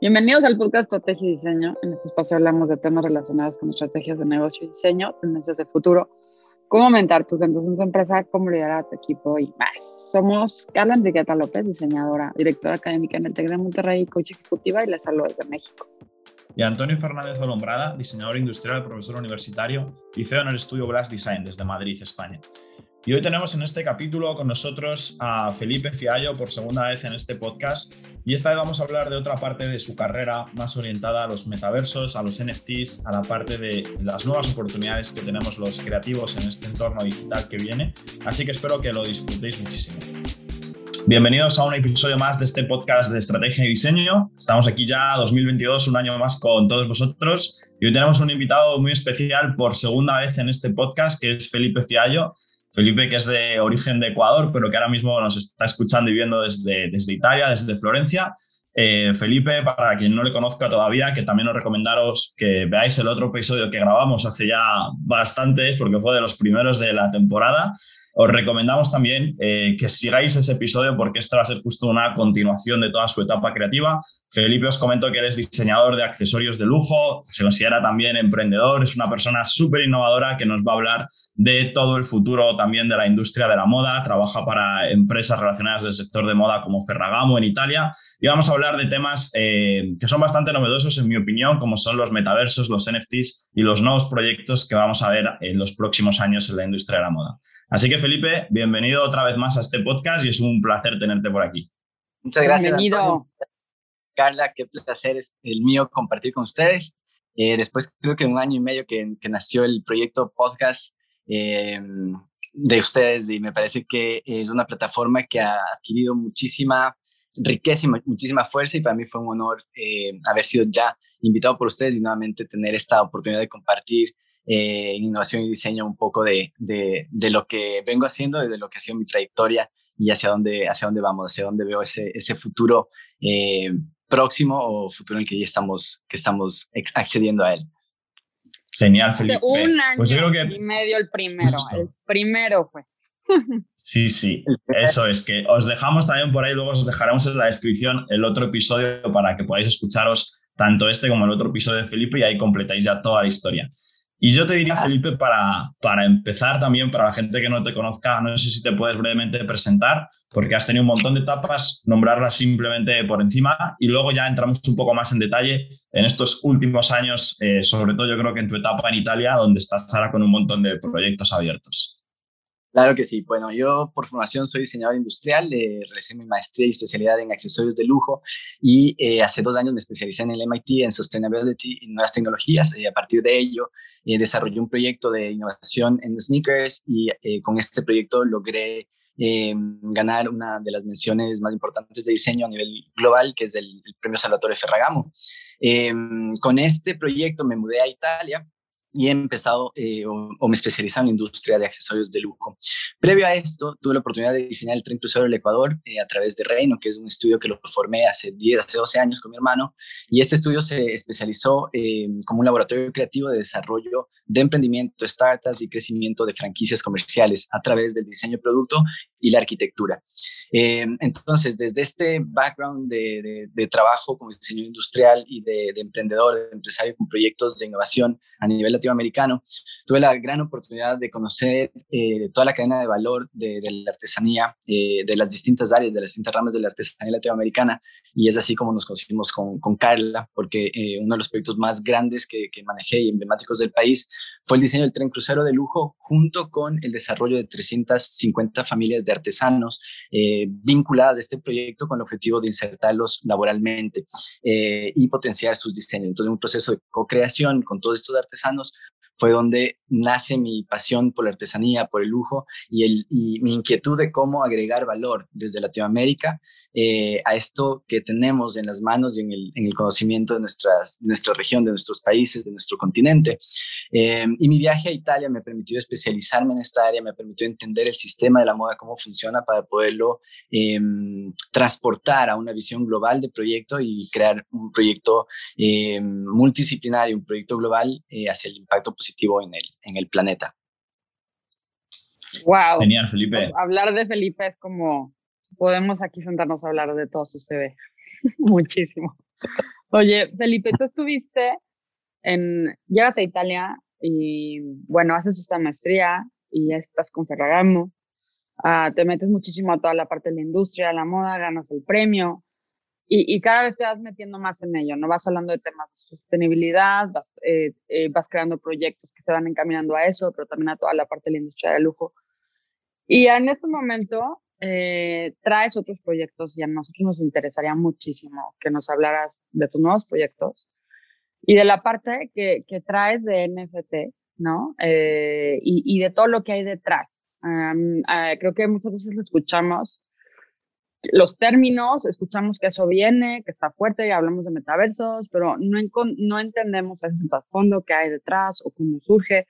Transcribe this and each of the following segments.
Bienvenidos al podcast Estrategia y Diseño. En este espacio hablamos de temas relacionados con estrategias de negocio y diseño, tendencias de futuro, cómo aumentar tus ventas en tu empresa, cómo liderar a tu equipo y más. Somos Carla Enriqueta López, diseñadora, directora académica en el TEC de Monterrey, coach ejecutiva y les saludo desde México. Y Antonio Fernández Olombrada, diseñador industrial, profesor universitario y CEO en el estudio Glass Design desde Madrid, España. Y hoy tenemos en este capítulo con nosotros a Felipe Fiallo por segunda vez en este podcast. Y esta vez vamos a hablar de otra parte de su carrera más orientada a los metaversos, a los NFTs, a la parte de las nuevas oportunidades que tenemos los creativos en este entorno digital que viene. Así que espero que lo disfrutéis muchísimo. Bienvenidos a un episodio más de este podcast de estrategia y diseño. Estamos aquí ya 2022, un año más con todos vosotros. Y hoy tenemos un invitado muy especial por segunda vez en este podcast, que es Felipe Fiallo. Felipe, que es de origen de Ecuador, pero que ahora mismo nos está escuchando y viendo desde, desde Italia, desde Florencia. Eh, Felipe, para quien no le conozca todavía, que también os recomendaros que veáis el otro episodio que grabamos hace ya bastantes, porque fue de los primeros de la temporada, os recomendamos también eh, que sigáis ese episodio porque este va a ser justo una continuación de toda su etapa creativa. Felipe os comento que eres diseñador de accesorios de lujo, se considera también emprendedor, es una persona súper innovadora que nos va a hablar de todo el futuro también de la industria de la moda, trabaja para empresas relacionadas del sector de moda como Ferragamo en Italia y vamos a hablar de temas eh, que son bastante novedosos en mi opinión, como son los metaversos, los NFTs y los nuevos proyectos que vamos a ver en los próximos años en la industria de la moda. Así que Felipe, bienvenido otra vez más a este podcast y es un placer tenerte por aquí. Muchas gracias. Bienvenido. Carla, qué placer es el mío compartir con ustedes. Eh, después creo que un año y medio que, nació el proyecto podcast eh, de ustedes y me parece que es una plataforma que ha adquirido muchísima riqueza y muchísima fuerza y para mí fue un honor eh, haber sido ya invitado por ustedes y nuevamente tener esta oportunidad de compartir eh, en innovación y diseño un poco de, de, de, lo que vengo haciendo y de lo que ha sido mi trayectoria y hacia dónde, hacia dónde vamos, hacia dónde veo ese, ese futuro eh, próximo o futuro en que ya estamos, que estamos accediendo a él. Genial, Felipe. un pues año que... y medio el primero, el primero fue. Sí, sí, eso es que os dejamos también por ahí, luego os dejaremos en la descripción el otro episodio para que podáis escucharos tanto este como el otro episodio de Felipe y ahí completáis ya toda la historia. Y yo te diría, Felipe, para, para empezar también, para la gente que no te conozca, no sé si te puedes brevemente presentar, porque has tenido un montón de etapas, nombrarlas simplemente por encima y luego ya entramos un poco más en detalle en estos últimos años, eh, sobre todo yo creo que en tu etapa en Italia, donde estás ahora con un montón de proyectos abiertos. Claro que sí. Bueno, yo por formación soy diseñador industrial, eh, realicé mi maestría y especialidad en accesorios de lujo y eh, hace dos años me especialicé en el MIT en Sustainability y Nuevas Tecnologías y a partir de ello eh, desarrollé un proyecto de innovación en sneakers y eh, con este proyecto logré ganar una de las menciones más importantes de diseño a nivel global, que es el, el Premio Salvatore Ferragamo. con este proyecto me mudé a Italia y he empezado eh, o, me especializado en la industria de accesorios de lujo. Previo a esto, tuve la oportunidad de diseñar el tren crucero del Ecuador eh, a través de Reino, que es un estudio que lo formé hace 10, hace 12 años con mi hermano, y este estudio se especializó eh, como un laboratorio creativo de desarrollo de emprendimiento, startups y crecimiento de franquicias comerciales a través del diseño de producto y la arquitectura. entonces, desde este background de, de, trabajo como diseño industrial y de, de emprendedor, de empresario con proyectos de innovación a nivel latinoamericano, tuve la gran oportunidad de conocer eh, toda la cadena de valor de, la artesanía, eh, de las distintas áreas, de las distintas ramas de la artesanía latinoamericana, y es así como nos conocimos con, con Carla, porque eh, uno de los proyectos más grandes que, que, manejé y emblemáticos del país fue el diseño del tren crucero de lujo, junto con el desarrollo de 350 familias de artesanos vinculadas a este proyecto con el objetivo de insertarlos laboralmente y potenciar sus diseños. Entonces, un proceso de co-creación con todos estos artesanos fue donde nace mi pasión por la artesanía, por el lujo y, el, y mi inquietud de cómo agregar valor desde Latinoamérica eh, a esto que tenemos en las manos y en el, en el conocimiento de, nuestras, nuestra región, de nuestros países, de nuestro continente. Eh, y mi viaje a Italia me permitió especializarme en esta área, me permitió entender el sistema de la moda, cómo funciona para poderlo eh, transportar a una visión global de proyecto y crear un proyecto multidisciplinario, un proyecto global hacia el impacto positivo en el, en el planeta. Wow. Genial, Felipe. Hablar de Felipe es como podemos aquí sentarnos a hablar de todos ustedes. Muchísimo. Oye, Felipe, tú estuviste en, llegas a Italia y bueno, haces esta maestría y ya estás con Ferragamo, ah, te metes muchísimo a toda la parte de la industria, la moda, ganas el premio y, y, cada vez te vas metiendo más en ello, ¿no? Vas hablando de temas de sostenibilidad, vas, eh, eh, vas creando proyectos que se van encaminando a eso, pero también a toda la parte de la industria de lujo. Y en este momento eh, traes otros proyectos y a nosotros nos interesaría muchísimo que nos hablaras de tus nuevos proyectos y de la parte que, que traes de NFT, ¿no? Eh, y, y, de todo lo que hay detrás. Um, creo que muchas veces lo escuchamos los términos, escuchamos que eso viene, que está fuerte y hablamos de metaversos, pero no, entendemos ese fondo que hay detrás o cómo surge.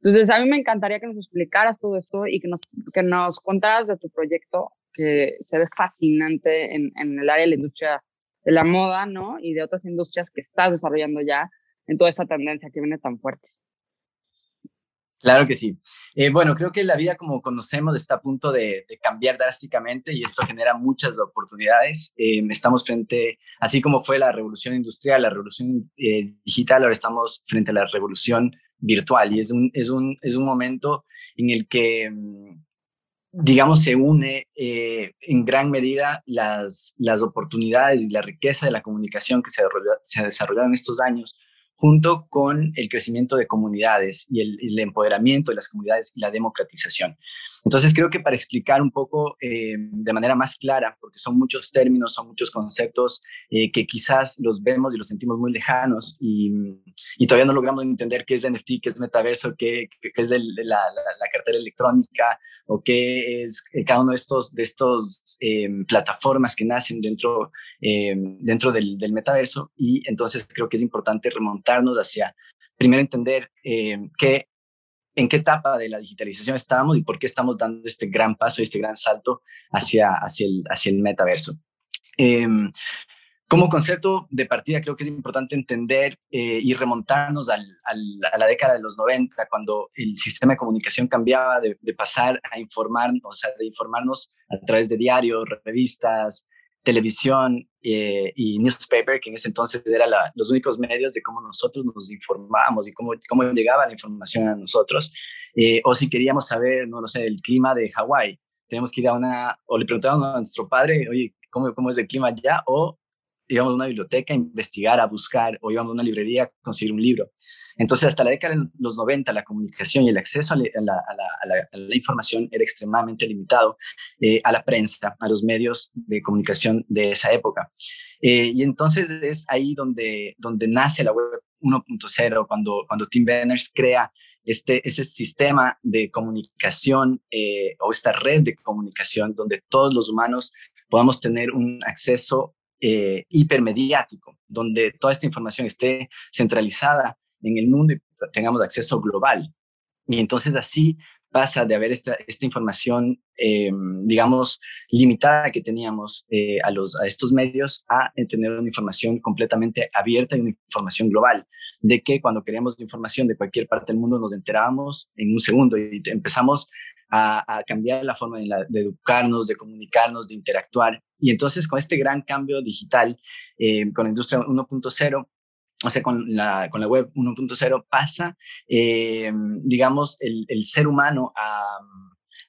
Entonces, a mí me encantaría que nos explicaras todo esto y que nos, que nos contaras de tu proyecto, que se ve fascinante en, en el área de la industria de la moda, ¿no? Y de otras industrias que estás desarrollando ya en toda esta tendencia que viene tan fuerte. Claro que sí. Eh, bueno, creo que la vida como conocemos está a punto de, cambiar drásticamente y esto genera muchas oportunidades. Eh, estamos frente, así como fue la revolución industrial, la revolución eh, digital, ahora estamos frente a la revolución virtual y es un, es un, es un momento en el que, mm, digamos, se une en gran medida las, las oportunidades y la riqueza de la comunicación que se, se ha desarrollado en estos años junto con el crecimiento de comunidades y el, empoderamiento de las comunidades y la democratización. Entonces, creo que para explicar un poco eh, de manera más clara, porque son muchos términos, son muchos conceptos eh, que quizás los vemos y los sentimos muy lejanos y, todavía no logramos entender qué es NFT, qué es metaverso, qué, es la, cartera electrónica o qué es eh, cada uno de estos, de estos plataformas que nacen dentro, dentro del, del metaverso. Y entonces creo que es importante hacia primero entender qué en qué etapa de la digitalización estamos y por qué estamos dando este gran paso, este gran salto hacia, hacia, el, hacia el metaverso. Em, como concepto de partida creo que es importante entender eh, y remontarnos al, a la década de los 90, cuando el sistema de comunicación cambiaba de, de pasar a informarnos, o sea, de informarnos a través de diarios, revistas, televisión eh, y newspaper, que en ese entonces eran los únicos medios de cómo nosotros nos informábamos y cómo, cómo llegaba la información a nosotros. Eh, o si queríamos saber, no lo sé, el clima de Hawái, tenemos que ir a una, o le preguntábamos a nuestro padre, oye, ¿cómo, cómo es el clima allá? O íbamos a una biblioteca a investigar, a buscar, o íbamos a una librería a conseguir un libro. Entonces, hasta la década de los 90, la comunicación y el acceso a la, información era extremadamente limitado eh, a la prensa, a los medios de comunicación de esa época. Eh, y entonces es ahí donde, donde nace la web 1.0, cuando, cuando Tim Berners crea este, ese sistema de comunicación eh, o esta red de comunicación donde todos los humanos podamos tener un acceso hipermediático, donde toda esta información esté centralizada en el mundo y tengamos acceso global. Y entonces así pasa de haber esta, esta información, eh, digamos, limitada que teníamos eh, a, los, a estos medios a tener una información completamente abierta y una información global, de que cuando queríamos información de cualquier parte del mundo nos enterábamos en un segundo y empezamos a, cambiar la forma de, educarnos, de comunicarnos, de interactuar. Y entonces con este gran cambio digital, eh, con la industria 1.0, o sea, con la, con la web 1.0 pasa, eh, digamos, el, el, ser humano a,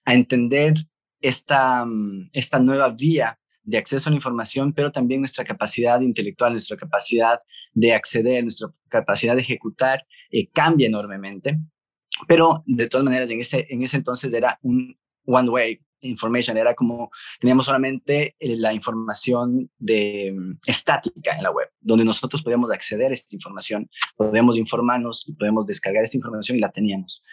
a entender esta, esta nueva vía de acceso a la información, pero también nuestra capacidad intelectual, nuestra capacidad de acceder, nuestra capacidad de ejecutar eh, cambia enormemente. Pero de todas maneras, en ese, en ese entonces era un one way, information, era como teníamos solamente eh, la información de mm, estática en la web, donde nosotros podíamos acceder a esta información, podíamos informarnos y podemos descargar esta información y la teníamos.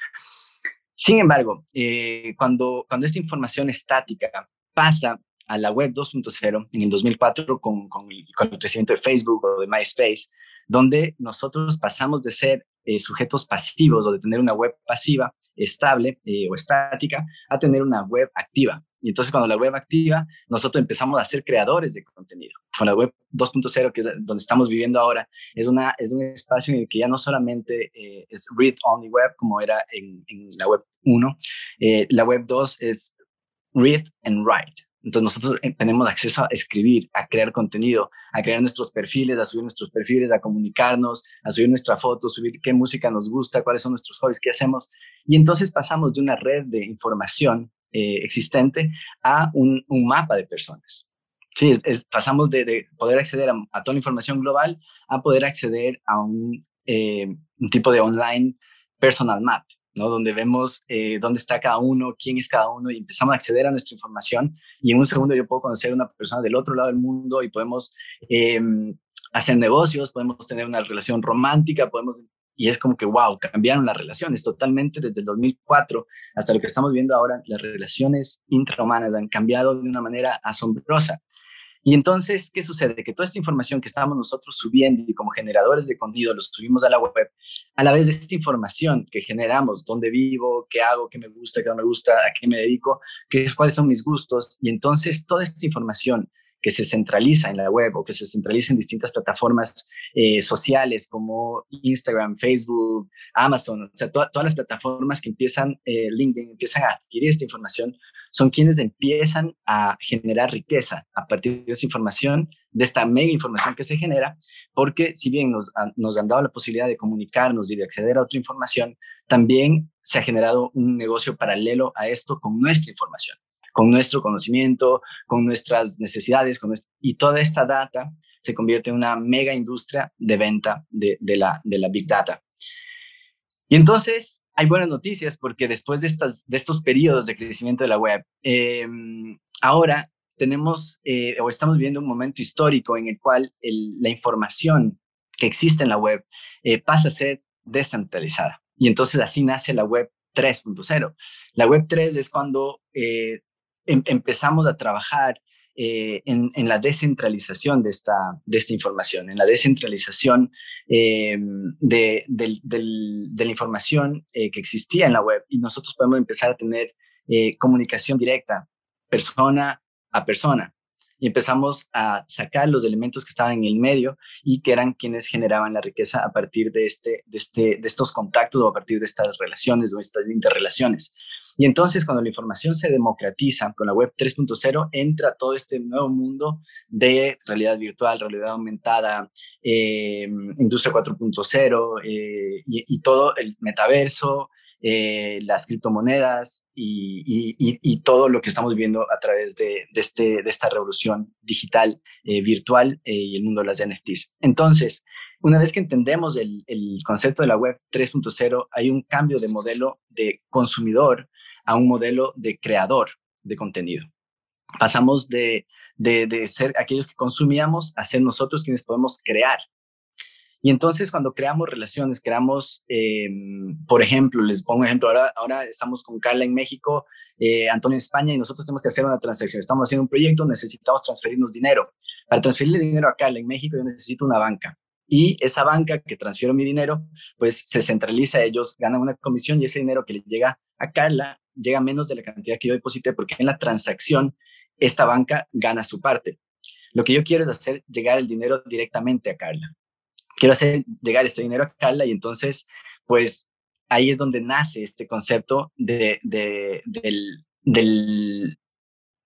Sin embargo, eh, cuando, cuando esta información estática pasa a la web 2.0 en el 2004 con, con, con el crecimiento de Facebook o de MySpace, donde nosotros pasamos de ser eh, sujetos pasivos o de tener una web pasiva estable eh, o estática a tener una web activa. Y entonces cuando la web activa, nosotros empezamos a ser creadores de contenido. Con la web 2.0, que es donde estamos viviendo ahora, es, una, es un espacio en el que ya no solamente eh, es read-only web como era en, en la web 1, la web 2 es read and write. Entonces nosotros eh, tenemos acceso a escribir, a crear contenido, a crear nuestros perfiles, a subir nuestros perfiles, a comunicarnos, a subir nuestra foto, subir qué música nos gusta, cuáles son nuestros hobbies, qué hacemos. Y entonces pasamos de una red de información eh, existente a un, mapa de personas. Sí, pasamos de, poder acceder a, toda la información global a poder acceder a un, eh, un tipo de online personal map. Donde vemos eh, dónde está cada uno, quién es cada uno y empezamos a acceder a nuestra información y en un segundo yo puedo conocer a una persona del otro lado del mundo y podemos em, hacer negocios, podemos tener una relación romántica, podemos... Y es como que, wow, cambiaron las relaciones totalmente desde el 2004 hasta lo que estamos viendo ahora. Las relaciones intrahumanas han cambiado de una manera asombrosa. Y entonces, ¿qué sucede? Que toda esta información que estábamos nosotros subiendo y como generadores de contenido los subimos a la web, a la vez de esta información que generamos, dónde vivo, qué hago, qué me gusta, qué no me gusta, a qué me dedico, qué, cuáles son mis gustos, y entonces toda esta información que se centraliza en la web o que se centraliza en distintas plataformas eh, sociales como Instagram, Facebook, Amazon, o sea, todas las plataformas que empiezan, eh, LinkedIn, empiezan a adquirir esta información, son quienes empiezan a generar riqueza a partir de esa información, de esta mega información que se genera, porque si bien nos, nos han dado la posibilidad de comunicarnos y de acceder a otra información, también se ha generado un negocio paralelo a esto con nuestra información con nuestro conocimiento, con nuestras necesidades, con y toda esta data se convierte en una mega industria de venta de, la, Big Data. Y entonces hay buenas noticias porque después de, estas, de estos periodos de crecimiento de la web, em, ahora tenemos eh, o estamos viviendo un momento histórico en el cual la información que existe en la web eh, pasa a ser descentralizada. Y entonces así nace la web 3.0. La web 3 es cuando eh, Em, empezamos a trabajar eh, en, la descentralización de esta, de esta información, en la descentralización eh, de, la información eh, que existía en la web y nosotros podemos empezar a tener comunicación directa, persona a persona y empezamos a sacar los elementos que estaban en el medio y que eran quienes generaban la riqueza a partir de, este, de, este, de estos contactos o a partir de estas relaciones o estas interrelaciones. Y entonces cuando la información se democratiza con la web 3.0, entra todo este nuevo mundo de realidad virtual, realidad aumentada, eh, industria 4.0 eh, y, y todo el metaverso, eh, las criptomonedas y, todo lo que estamos viendo a través de, este, de esta revolución digital, eh, virtual eh, y el mundo de las NFTs. Entonces, una vez que entendemos el, concepto de la web 3.0, hay un cambio de modelo de consumidor a un modelo de creador de contenido. Pasamos de, de ser aquellos que consumíamos a ser nosotros quienes podemos crear y entonces cuando creamos relaciones, creamos, em, por ejemplo, les pongo un ejemplo, ahora, ahora estamos con Carla en México, eh, Antonio en España y nosotros tenemos que hacer una transacción. Estamos haciendo un proyecto, necesitamos transferirnos dinero. Para transferirle dinero a Carla en México yo necesito una banca. Y esa banca que transfiero mi dinero, pues se centraliza, ellos ganan una comisión y ese dinero que le llega a Carla llega menos de la cantidad que yo deposité porque en la transacción esta banca gana su parte. Lo que yo quiero es hacer llegar el dinero directamente a Carla quiero hacer llegar ese dinero a Carla y entonces, pues ahí es donde nace este concepto de, de, del,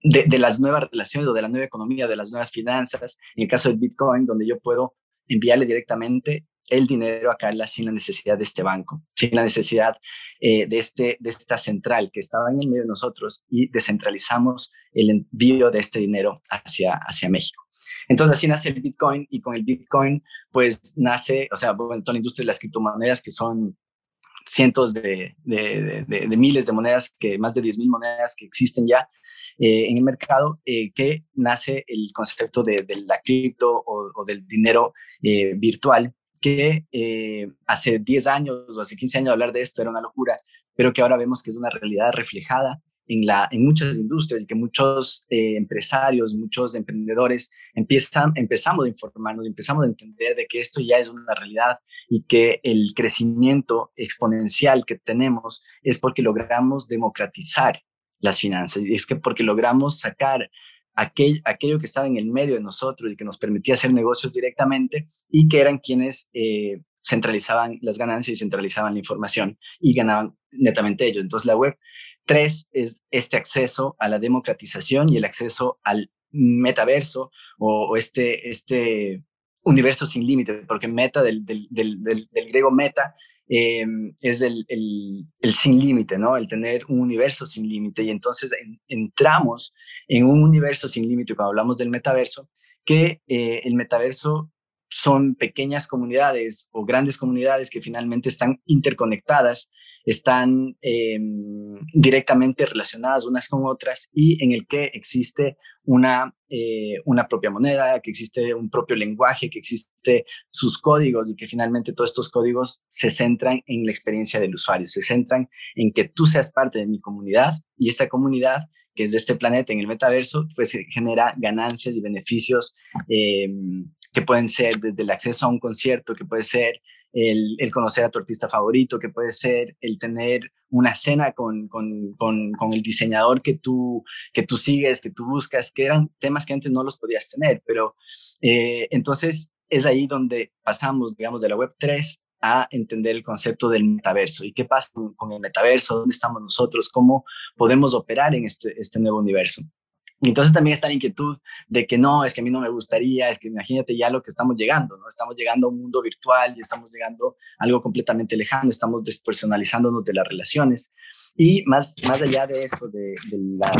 de, las nuevas relaciones o de la nueva economía, de las nuevas finanzas. En el caso del Bitcoin, donde yo puedo enviarle directamente el dinero a Carla sin la necesidad de este banco, sin la necesidad eh, de, este, de esta central que estaba en el medio de nosotros y descentralizamos el envío de este dinero hacia, hacia México. Entonces así nace el Bitcoin y con el Bitcoin pues nace, o sea, bueno, toda la industria de las criptomonedas que son cientos de, de, miles de monedas, que más de 10 mil monedas que existen ya eh, en el mercado, eh, que nace el concepto de, la cripto o, o, del dinero eh, virtual, que hace 10 años o hace 15 años hablar de esto era una locura, pero que ahora vemos que es una realidad reflejada en, la, en muchas industrias y que muchos eh, empresarios, muchos emprendedores empiezan, empezamos a informarnos, empezamos a entender de que esto ya es una realidad y que el crecimiento exponencial que tenemos es porque logramos democratizar las finanzas y es que porque logramos sacar aquel, aquello que estaba en el medio de nosotros y que nos permitía hacer negocios directamente y que eran quienes eh, centralizaban las ganancias y centralizaban la información y ganaban netamente ellos. Entonces la web Tres es este acceso a la democratización y el acceso al metaverso o, este, este universo sin límite, porque meta del, griego meta eh, es el, el, sin límite, ¿no? El tener un universo sin límite. Y entonces entramos en un universo sin límite cuando hablamos del metaverso, que eh, el metaverso son pequeñas comunidades o grandes comunidades que finalmente están interconectadas, están em, directamente relacionadas unas con otras y en el que existe una, eh, una propia moneda, que existe un propio lenguaje, que existe sus códigos y que finalmente todos estos códigos se centran en la experiencia del usuario, se centran en que tú seas parte de mi comunidad y esa comunidad que es de este planeta en el metaverso, pues genera ganancias y beneficios em, que pueden ser desde el acceso a un concierto, que puede ser el, conocer a tu artista favorito, que puede ser el tener una cena con, con, con, el diseñador que tú, que tú sigues, que tú buscas, que eran temas que antes no los podías tener, pero eh, entonces es ahí donde pasamos, digamos, de la web 3 a entender el concepto del metaverso. Y qué pasa con, el metaverso, dónde estamos nosotros, cómo podemos operar en este, este nuevo universo. Entonces también está la inquietud de que no, es que a mí no me gustaría, es que imagínate ya lo que estamos llegando, ¿no? Estamos llegando a un mundo virtual y estamos llegando a algo completamente lejano, estamos despersonalizándonos de las relaciones. Y más, más allá de eso, de, la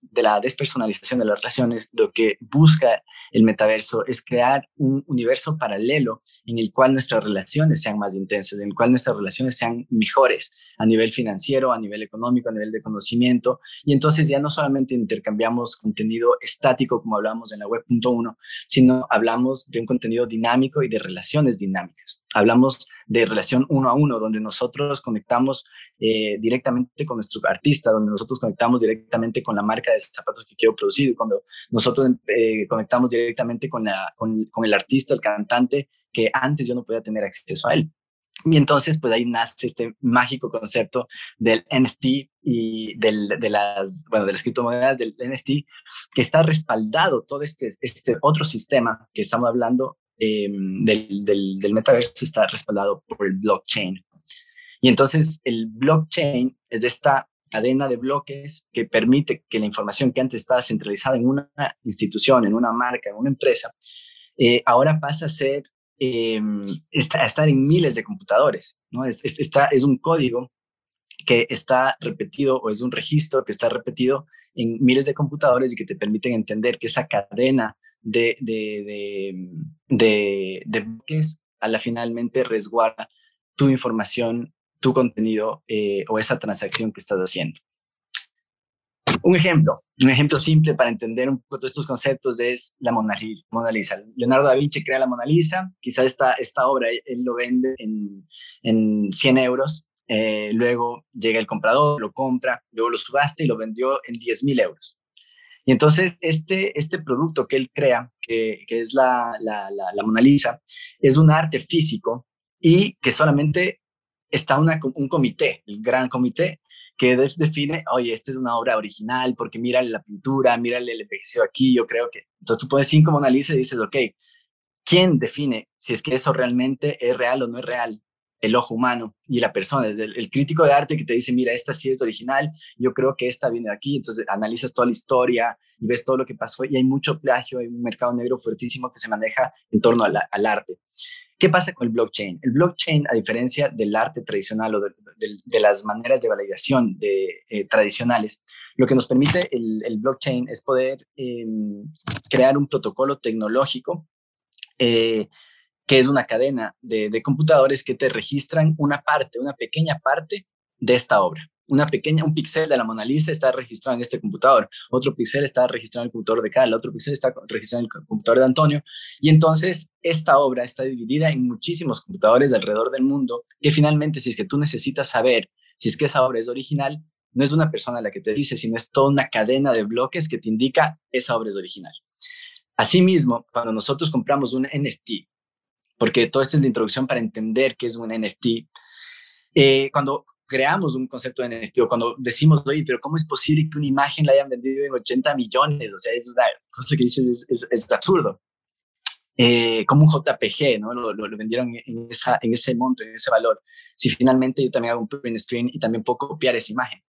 de la despersonalización de las relaciones, lo que busca el metaverso es crear un universo paralelo en el cual nuestras relaciones sean más intensas, en el cual nuestras relaciones sean mejores a nivel financiero, a nivel económico, a nivel de conocimiento. Y entonces ya no solamente intercambiamos contenido estático, como hablábamos en la web.1, sino hablamos de un contenido dinámico y de relaciones dinámicas. Hablamos de relación uno a uno, donde nosotros conectamos eh, directamente con nuestro artista, donde nosotros conectamos directamente con la marca de zapatos que quiero producir, cuando nosotros eh, conectamos directamente con, la, con el artista, el cantante, que antes yo no podía tener acceso a él. Y entonces, pues ahí nace este mágico concepto del NFT y del, de, las, bueno, de las criptomonedas del NFT, que está respaldado todo este, este otro sistema que estamos hablando em, del, del, metaverso, está respaldado por el blockchain. Y entonces el blockchain es esta cadena de bloques que permite que la información que antes estaba centralizada en una institución, en una marca, en una empresa, eh, ahora pasa a ser eh, estar en miles de computadores. ¿no? Es, un código que está repetido o es un registro que está repetido en miles de computadores y que te permiten entender que esa cadena de, de, de, de, bloques a la finalmente resguarda tu información, tu contenido eh, o esa transacción que estás haciendo. Un ejemplo, un ejemplo simple para entender un poco estos conceptos es la Mona, Lisa. Leonardo da Vinci crea la Mona Lisa, quizás esta, esta obra él lo vende en, en 100 euros, eh, luego llega el comprador, lo compra, luego lo subasta y lo vendió en 10 mil euros. Y entonces este, este producto que él crea, que, que es la, la, la, Mona Lisa, es un arte físico y que solamente está una, un comité, el gran comité, que define, oye, esta es una obra original, porque mírale la pintura, mírale el envejecido aquí, yo creo que... Entonces tú pones cinco Mona Lisa y dices, ok, ¿quién define si es que eso realmente es real o no es real? El ojo humano y la persona, el, el crítico de arte que te dice, mira, esta sí es original, yo creo que esta viene de aquí, entonces analizas toda la historia y ves todo lo que pasó y hay mucho plagio, hay un mercado negro fuertísimo que se maneja en torno al arte. ¿Qué pasa con el blockchain? El blockchain, a diferencia del arte tradicional o de, las maneras de validación de, eh, tradicionales, lo que nos permite el, blockchain es poder em, crear un protocolo tecnológico eh, que es una cadena de computadores que te registran una parte, una pequeña parte de esta obra una pequeña, un píxel de la Mona Lisa está registrado en este computador, otro píxel está registrado en el computador de Carla, otro píxel está registrado en el computador de Antonio, y entonces esta obra está dividida en muchísimos computadores alrededor del mundo, que finalmente si es que tú necesitas saber si es que esa obra es original, no es una persona la que te dice, sino es toda una cadena de bloques que te indica esa obra es original. Asimismo, cuando nosotros compramos un NFT, porque todo esto es la introducción para entender qué es un NFT, eh, cuando creamos un concepto de NFT o cuando decimos, oye, pero ¿cómo es posible que una imagen la hayan vendido en 80 millones? O sea, es una cosa que dices, es, es, absurdo. eh, como un JPG, ¿no? Lo, lo, vendieron en, esa, en ese monto, en ese valor. Si finalmente yo también hago un print screen y también puedo copiar esa imagen.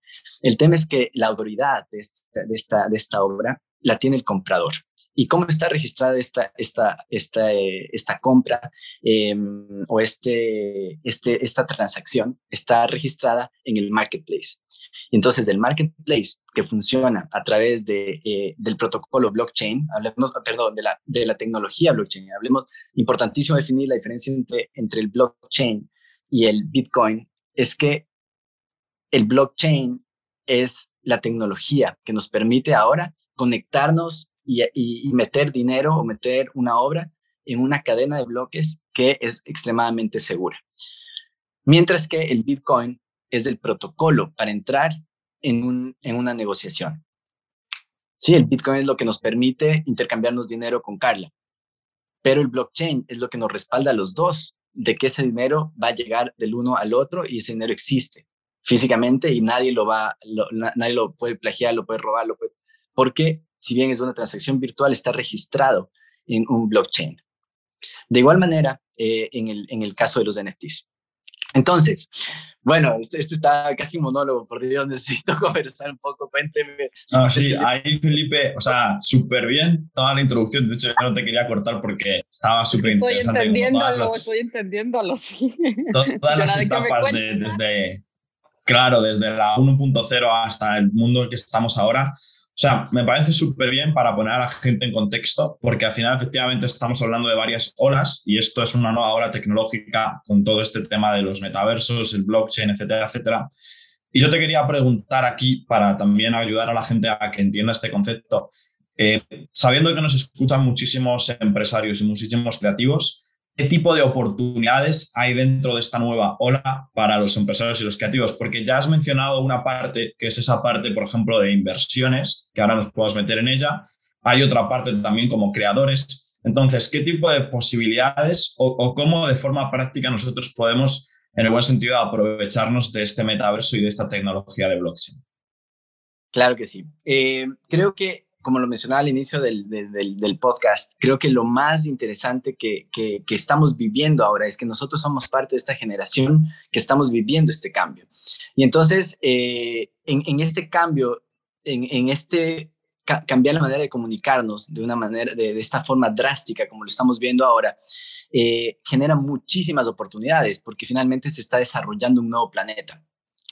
El tema es que la autoridad de esta, de esta, de esta obra la tiene el comprador. ¿Y cómo está registrada esta, esta, esta, eh, esta compra em, o este, este, esta transacción? Está registrada en el marketplace. Entonces, del marketplace que funciona a través de, eh, del protocolo blockchain, hablemos, perdón, de la, de la tecnología blockchain, hablemos, importantísimo definir la diferencia entre, entre el blockchain y el Bitcoin, es que el blockchain es la tecnología que nos permite ahora conectarnos y, meter dinero o meter una obra en una cadena de bloques que es extremadamente segura. Mientras que el Bitcoin es el protocolo para entrar en, un, en una negociación. Sí, el Bitcoin es lo que nos permite intercambiarnos dinero con Carla, pero el blockchain es lo que nos respalda a los dos de que ese dinero va a llegar del uno al otro y ese dinero existe físicamente y nadie lo va, nadie lo puede plagiar, lo puede robar, lo puede, porque si bien es una transacción virtual, está registrado en un blockchain. De igual manera, eh, en, el, en el caso de los NFTs. Entonces, bueno, este, este, está casi monólogo, por Dios, necesito conversar un poco, cuénteme. No, sí, ahí Felipe, o sea, súper bien toda la introducción, de hecho yo no te quería cortar porque estaba súper interesante. Estoy entendiéndolo, estoy entendiéndolo, sí. Todas las etapas de, desde, claro, desde la 1.0 hasta el mundo en que estamos ahora, o sea, me parece súper bien para poner a la gente en contexto, porque al final efectivamente estamos hablando de varias olas y esto es una nueva ola tecnológica con todo este tema de los metaversos, el blockchain, etcétera, etcétera. Y yo te quería preguntar aquí para también ayudar a la gente a que entienda este concepto. Eh, sabiendo que nos escuchan muchísimos empresarios y muchísimos creativos, ¿Qué tipo de oportunidades hay dentro de esta nueva ola para los empresarios y los creativos? Porque ya has mencionado una parte, que es esa parte, por ejemplo, de inversiones, que ahora nos podemos meter en ella. Hay otra parte también como creadores. Entonces, ¿qué tipo de posibilidades o, cómo de forma práctica nosotros podemos, en el buen sentido, aprovecharnos de este metaverso y de esta tecnología de blockchain? Claro que sí. Eh, creo que como lo mencionaba al inicio del, podcast, creo que lo más interesante que, estamos viviendo ahora es que nosotros somos parte de esta generación que estamos viviendo este cambio. Y entonces, eh, en, este cambio, en, este cambiar la manera de comunicarnos de una manera, de, de esta forma drástica, como lo estamos viendo ahora, eh, genera muchísimas oportunidades porque finalmente se está desarrollando un nuevo planeta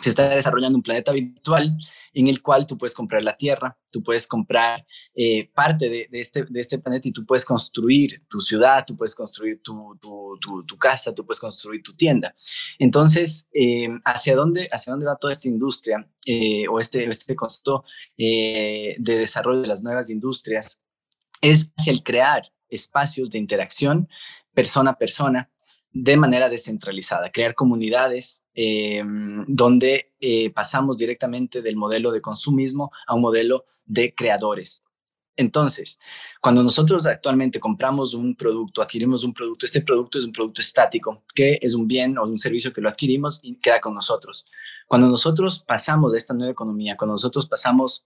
se está desarrollando un planeta virtual en el cual tú puedes comprar la Tierra, tú puedes comprar eh, parte de, este, de este planeta y tú puedes construir tu ciudad, tú puedes construir tu, tu, casa, tú puedes construir tu tienda. Entonces, eh, ¿hacia, dónde, ¿hacia dónde va toda esta industria eh, o este, este concepto de desarrollo de las nuevas industrias? Es hacia el crear espacios de interacción persona a persona de manera descentralizada, crear comunidades eh, donde eh, pasamos directamente del modelo de consumismo a un modelo de creadores. Entonces, cuando nosotros actualmente compramos un producto, adquirimos un producto, este producto es un producto estático, que es un bien o un servicio que lo adquirimos y queda con nosotros. Cuando nosotros pasamos de esta nueva economía, cuando nosotros pasamos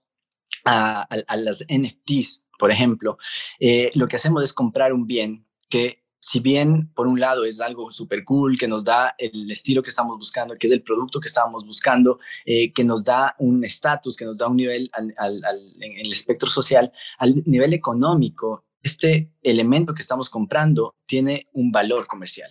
a, las NFTs, por ejemplo, eh, lo que hacemos es comprar un bien que si bien por un lado es algo súper cool, que nos da el estilo que estamos buscando, que es el producto que estábamos buscando, eh, que nos da un estatus, que nos da un nivel en el espectro social, al nivel económico, este elemento que estamos comprando tiene un valor comercial.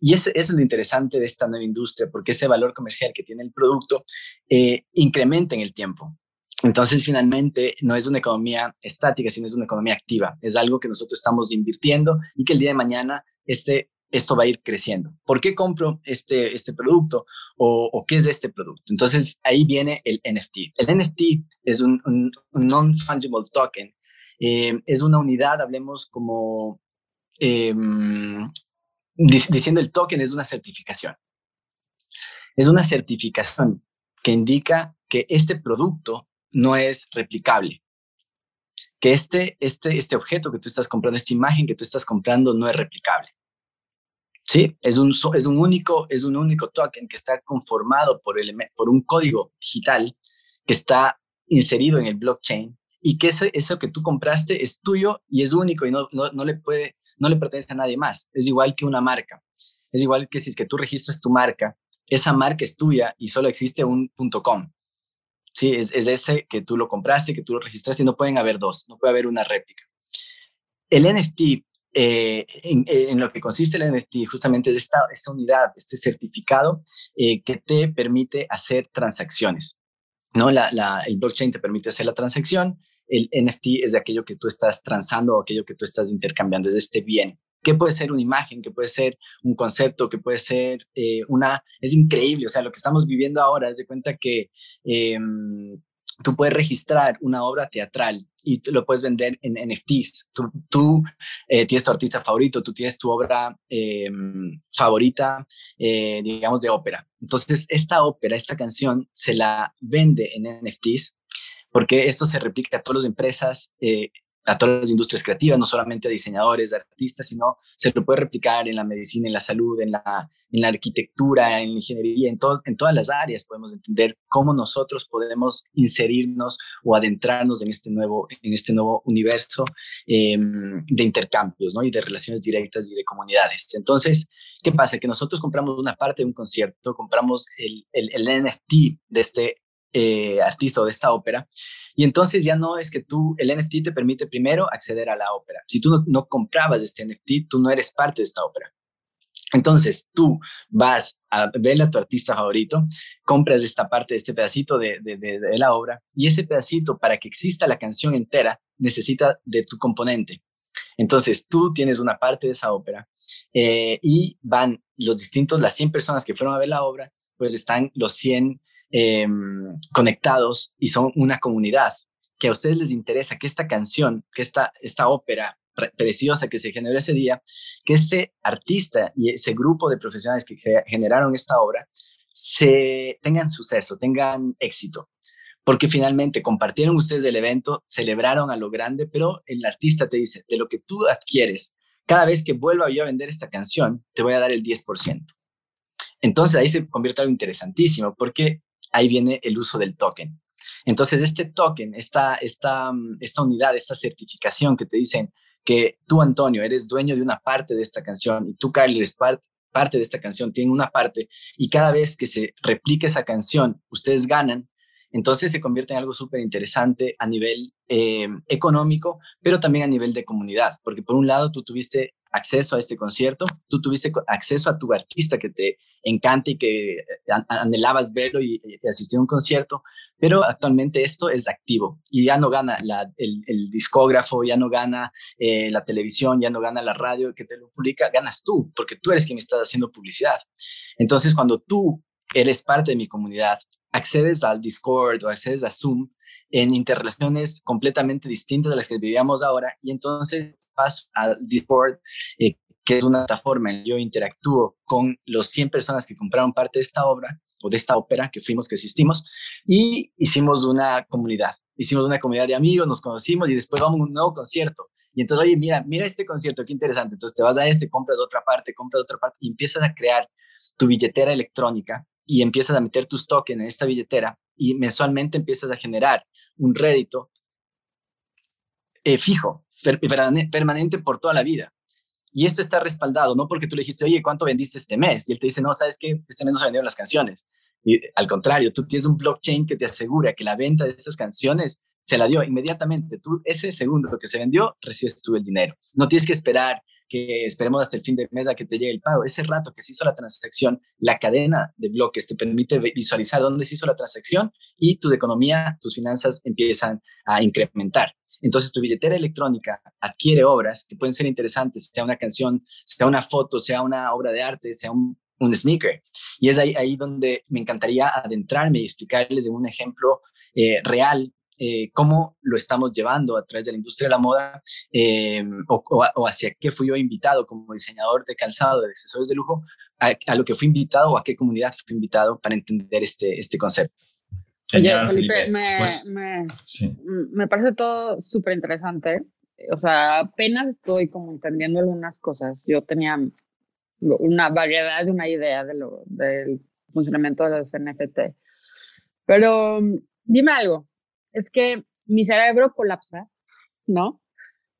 Y eso, es lo interesante de esta nueva industria, porque ese valor comercial que tiene el producto eh, incrementa en el tiempo. Entonces, finalmente, no es una economía estática, sino es una economía activa. Es algo que nosotros estamos invirtiendo y que el día de mañana este, esto va a ir creciendo. ¿Por qué compro este, este producto o, qué es este producto? Entonces, ahí viene el NFT. El NFT es un, non-fungible token. Eh, es una unidad, hablemos como em, diciendo el token es una certificación. Es una certificación que indica que este producto no es replicable. Que este, este, este objeto que tú estás comprando, esta imagen que tú estás comprando no es replicable. Sí, es un, es un, único, es un único token que está conformado por, por un código digital que está inserido en el blockchain y que ese, eso que tú compraste es tuyo y es único y no, no, no le puede, no le pertenece a nadie más. Es igual que una marca. Es igual que si que tú registras tu marca, esa marca es tuya y solo existe un .com. Sí, es, ese que tú lo compraste, que tú lo registraste y no pueden haber dos, no puede haber una réplica. El NFT, eh, en, lo que consiste el NFT, justamente es esta, unidad, este certificado eh, que te permite hacer transacciones. ¿no? La, el blockchain te permite hacer la transacción, el NFT es de aquello que tú estás transando o aquello que tú estás intercambiando, es este bien. ¿Qué puede ser una imagen? ¿Qué puede ser un concepto? ¿Qué puede ser eh, una... Es increíble, o sea, lo que estamos viviendo ahora, es de cuenta que em, tú puedes registrar una obra teatral y lo puedes vender en NFTs. Tú, eh, tienes tu artista favorito, tú tienes tu obra em, favorita, eh, digamos, de ópera. Entonces, esta ópera, esta canción, se la vende en NFTs porque esto se replica a todas las empresas eh, a todas las industrias creativas, no solamente a diseñadores, a artistas, sino se lo puede replicar en la medicina, en la salud, en la, en la arquitectura, en la ingeniería, en, en todas las áreas podemos entender cómo nosotros podemos inserirnos o adentrarnos en este nuevo, en este nuevo universo em, de intercambios ¿no? y de relaciones directas y de comunidades. Entonces, ¿qué pasa? Que nosotros compramos una parte de un concierto, compramos el, el, el NFT de este eh, artista o de esta ópera. Y entonces ya no es que tú, el NFT te permite primero acceder a la ópera. Si tú no, comprabas este NFT, tú no eres parte de esta ópera. Entonces tú vas a ver a tu artista favorito, compras esta parte, este pedacito de, de, la obra, y ese pedacito, para que exista la canción entera, necesita de tu componente. Entonces tú tienes una parte de esa ópera eh, y van los distintos, las 100 personas que fueron a ver la obra, pues están los 100 Em, conectados y son una comunidad, que a ustedes les interesa que esta canción, que esta, esta ópera preciosa que se generó ese día, que ese artista y ese grupo de profesionales que generaron esta obra se tengan suceso, tengan éxito, porque finalmente compartieron ustedes el evento, celebraron a lo grande, pero el artista te dice, de lo que tú adquieres, cada vez que vuelva yo a vender esta canción, te voy a dar el 10%. Entonces ahí se convierte algo interesantísimo, porque ahí viene el uso del token. Entonces, este token, esta, esta, mm, esta unidad, esta certificación que te dicen que tú, Antonio, eres dueño de una parte de esta canción y tú, Carly, eres parte de esta canción, tiene una parte, y cada vez que se replique esa canción, ustedes ganan, entonces se convierte en algo súper interesante a nivel eh, económico, pero también a nivel de comunidad, porque por un lado tú tuviste acceso a este concierto, tú tuviste acceso a tu artista que te encanta y que eh, anhelabas verlo y, asistir a un concierto, pero actualmente esto es activo y ya no gana el, discógrafo, ya no gana eh, la televisión, ya no gana la radio que te lo publica, ganas tú, porque tú eres quien estás haciendo publicidad. Entonces, cuando tú eres parte de mi comunidad, accedes al Discord o accedes a Zoom en interrelaciones completamente distintas de las que vivíamos ahora y entonces paso al Discord, eh, que es una plataforma en la que yo interactúo con los 100 personas que compraron parte de esta obra o de esta ópera que fuimos, que asistimos, y hicimos una comunidad. Hicimos una comunidad de amigos, nos conocimos y después vamos a un nuevo concierto. Y entonces, oye, mira, mira este concierto, qué interesante. Entonces te vas a este, compras otra parte, compras otra parte y empiezas a crear tu billetera electrónica y empiezas a meter tus tokens en esta billetera y mensualmente empiezas a generar un rédito eh, fijo, permanente por toda la vida. Y esto está respaldado, no porque tú le dijiste, oye, ¿cuánto vendiste este mes? Y él te dice, no, ¿sabes qué? Este mes no se vendieron las canciones. Y al contrario, tú tienes un blockchain que te asegura que la venta de esas canciones se la dio inmediatamente. Tú, ese segundo que se vendió, recibes tú el dinero. No tienes que esperar que esperemos hasta el fin de mes a que te llegue el pago. Ese rato que se hizo la transacción, la cadena de bloques te permite visualizar dónde se hizo la transacción y tu economía, tus finanzas empiezan a incrementar. Entonces tu billetera electrónica adquiere obras que pueden ser interesantes, sea una canción, sea una foto, sea una obra de arte, sea un, sneaker. Y es ahí, ahí donde me encantaría adentrarme y explicarles de un ejemplo eh, real eh, cómo lo estamos llevando a través de la industria de la moda eh, o, hacia qué fui yo invitado como diseñador de calzado, de accesorios de lujo, a, lo que fui invitado o a qué comunidad fui invitado para entender este, este concepto. Oye, Felipe, me, pues, me, me, parece todo súper interesante. O sea, apenas estoy como entendiendo algunas cosas. Yo tenía una variedad de una idea de lo, del funcionamiento de los NFT. Pero dime algo, es que mi cerebro colapsa, ¿no?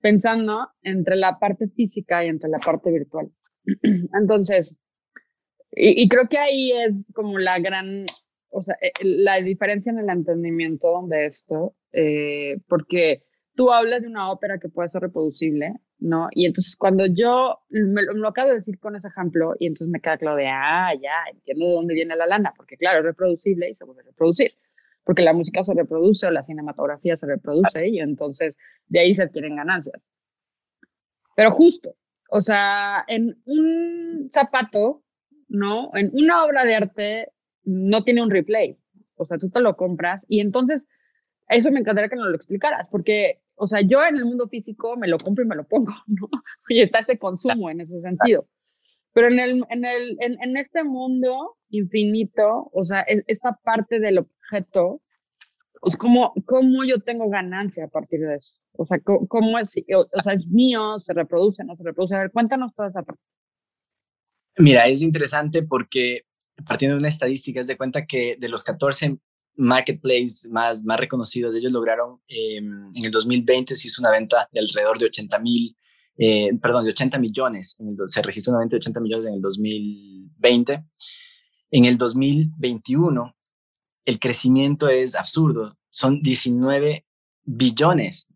pensando entre la parte física y entre la parte virtual. Entonces, y, creo que ahí es como la gran, o sea, eh, la diferencia en el entendimiento de esto, eh, porque tú hablas de una ópera que puede ser reproducible, ¿no? Y entonces cuando yo me, lo acabo de decir con ese ejemplo, y entonces me queda claro de, ah, ya, entiendo de dónde viene la lana, porque claro, es reproducible y se puede reproducir, porque la música se reproduce o la cinematografía se reproduce y entonces de ahí se adquieren ganancias. Pero justo, o sea, en un zapato, ¿no? En una obra de arte no tiene un replay, o sea, tú te lo compras y entonces eso me encantaría que nos lo explicaras, porque o sea, yo en el mundo físico me lo compro y me lo pongo, ¿no? Y está ese consumo en ese sentido. Pero en, el, en, el, en, este mundo infinito, o sea, esta parte del objeto, pues ¿cómo, cómo yo tengo ganancia a partir de eso. O sea, ¿cómo, es, o, sea, es mío, se reproduce, no se reproduce. A ver, cuéntanos toda esa parte. Mira, es interesante porque partiendo de una estadística, es de cuenta que de los 14 marketplace más, más reconocidos. Ellos lograron, em, en el 2020 se hizo una venta de alrededor de 80 mil, eh, perdón, de 80 millones. se registró una venta de 80 millones en el 2020. En el 2021, el crecimiento es absurdo. Son 19 billones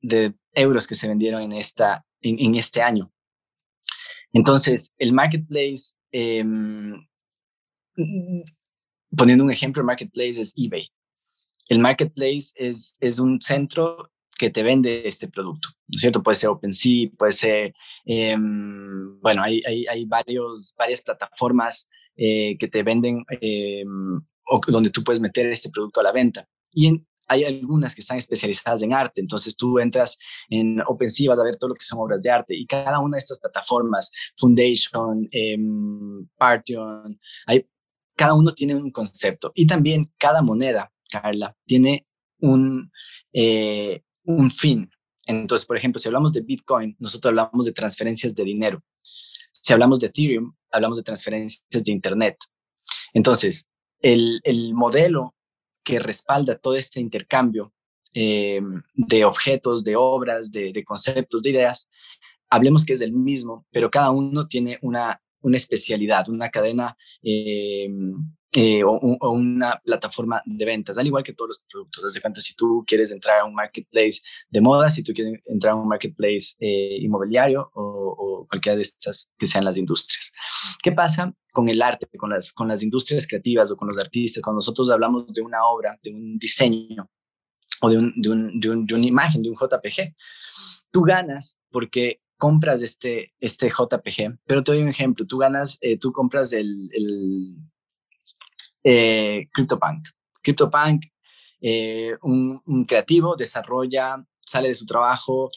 de euros que se vendieron en, esta, en, este año. Entonces, el marketplace em, poniendo un ejemplo, el marketplace es eBay. El marketplace es, es un centro que te vende este producto, ¿no es cierto? Puede ser OpenSea, puede ser, em, bueno, hay, hay, hay, varios, varias plataformas eh, que te venden em, o donde tú puedes meter este producto a la venta. Y hay algunas que están especializadas en arte, entonces tú entras en OpenSea, vas a ver todo lo que son obras de arte y cada una de estas plataformas, Foundation, eh, Partion, hay cada uno tiene un concepto y también cada moneda, Carla, tiene un, eh, un fin. Entonces, por ejemplo, si hablamos de Bitcoin, nosotros hablamos de transferencias de dinero. Si hablamos de Ethereum, hablamos de transferencias de Internet. Entonces, el, el modelo que respalda todo este intercambio eh, de objetos, de obras, de, de, conceptos, de ideas, hablemos que es el mismo, pero cada uno tiene una una especialidad, una cadena eh, eh, o, una plataforma de ventas, al igual que todos los productos. Desde cuenta, si tú quieres entrar a un marketplace de moda, si tú quieres entrar a un marketplace eh, inmobiliario o, cualquiera de estas que sean las industrias. ¿Qué pasa con el arte, con las, industrias creativas o con los artistas? Cuando nosotros hablamos de una obra, de un diseño o de, de, de, de una imagen, de un JPG, tú ganas porque compras este, este JPG, pero te doy un ejemplo, tú ganas, eh, tú compras el, el eh, CryptoPunk. CryptoPunk, eh, un, creativo, desarrolla, sale de su trabajo,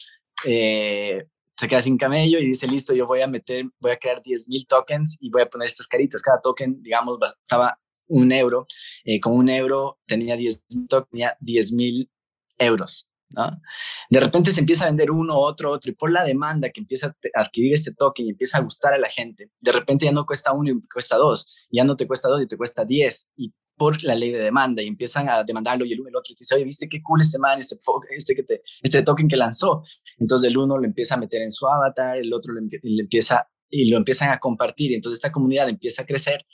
se queda sin camello y dice, listo, yo voy a meter, voy a crear 10.000 tokens y voy a poner estas caritas. Cada token, digamos, estaba un euro. con un euro tenía 10.000 tenía 10.000 euros. De repente se empieza a vender uno, otro, otro, y por la demanda que empieza a adquirir este token y empieza a gustar a la gente, de repente ya no cuesta uno y cuesta dos, ya no te cuesta dos y te cuesta diez, y por la ley de demanda, y empiezan a demandarlo, y el uno el otro y dice, oye, ¿viste qué cool este man, este, este, que te, este token que lanzó? Entonces el uno lo empieza a meter en su avatar, el otro le, le empieza y lo empiezan a compartir. Entonces esta comunidad empieza a crecer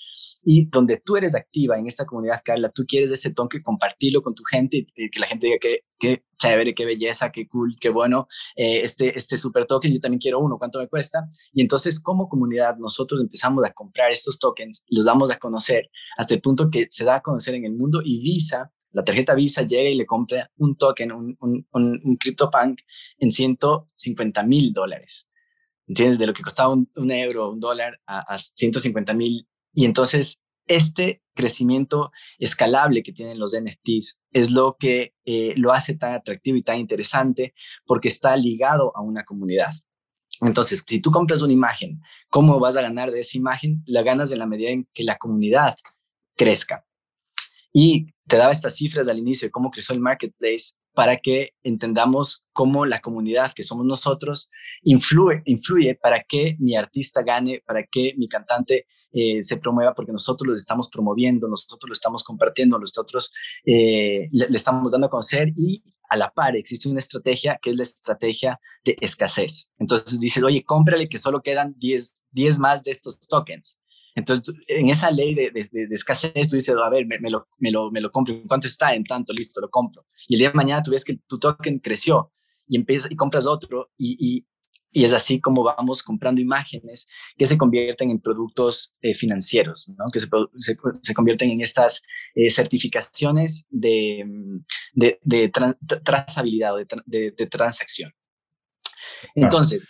y donde tú eres activa en esta comunidad, Carla, tú quieres ese toque, compartirlo con tu gente y, que la gente diga que, qué chévere, qué belleza, qué cool, qué bueno, eh, este, este super token, yo también quiero uno, ¿cuánto me cuesta? Y entonces como comunidad nosotros empezamos a comprar estos tokens, los damos a conocer hasta el punto que se da a conocer en el mundo y Visa la tarjeta Visa llega y le compra un token, un, un, un, un CryptoPunk en 150 mil dólares. ¿Entiendes? De lo que costaba un, euro, un dólar a, 150 mil. Y entonces este crecimiento escalable que tienen los NFTs es lo que eh, lo hace tan atractivo y tan interesante porque está ligado a una comunidad. Entonces, si tú compras una imagen, ¿cómo vas a ganar de esa imagen? La ganas en la medida en que la comunidad crezca. Y te daba estas cifras al inicio de cómo creció el marketplace para que entendamos cómo la comunidad que somos nosotros influye, influye para que mi artista gane, para que mi cantante eh, se promueva, porque nosotros lo estamos promoviendo, nosotros lo estamos compartiendo, nosotros eh, le, estamos dando a conocer y a la par existe una estrategia que es la estrategia de escasez. Entonces dices, oye, cómprale que solo quedan 10, 10 más de estos tokens. Entonces, en esa ley de, de, escasez, tú dices, a ver, me, me, lo, me, lo, me lo compro. ¿En cuánto está? En tanto, listo, lo compro. Y el día de mañana tú ves que tu token creció y empiezas y compras otro y, y, y es así como vamos comprando imágenes que se convierten en productos eh, financieros, ¿no? que se, se, se, convierten en estas eh, certificaciones de, de, de trazabilidad o de, de, transacción. Entonces...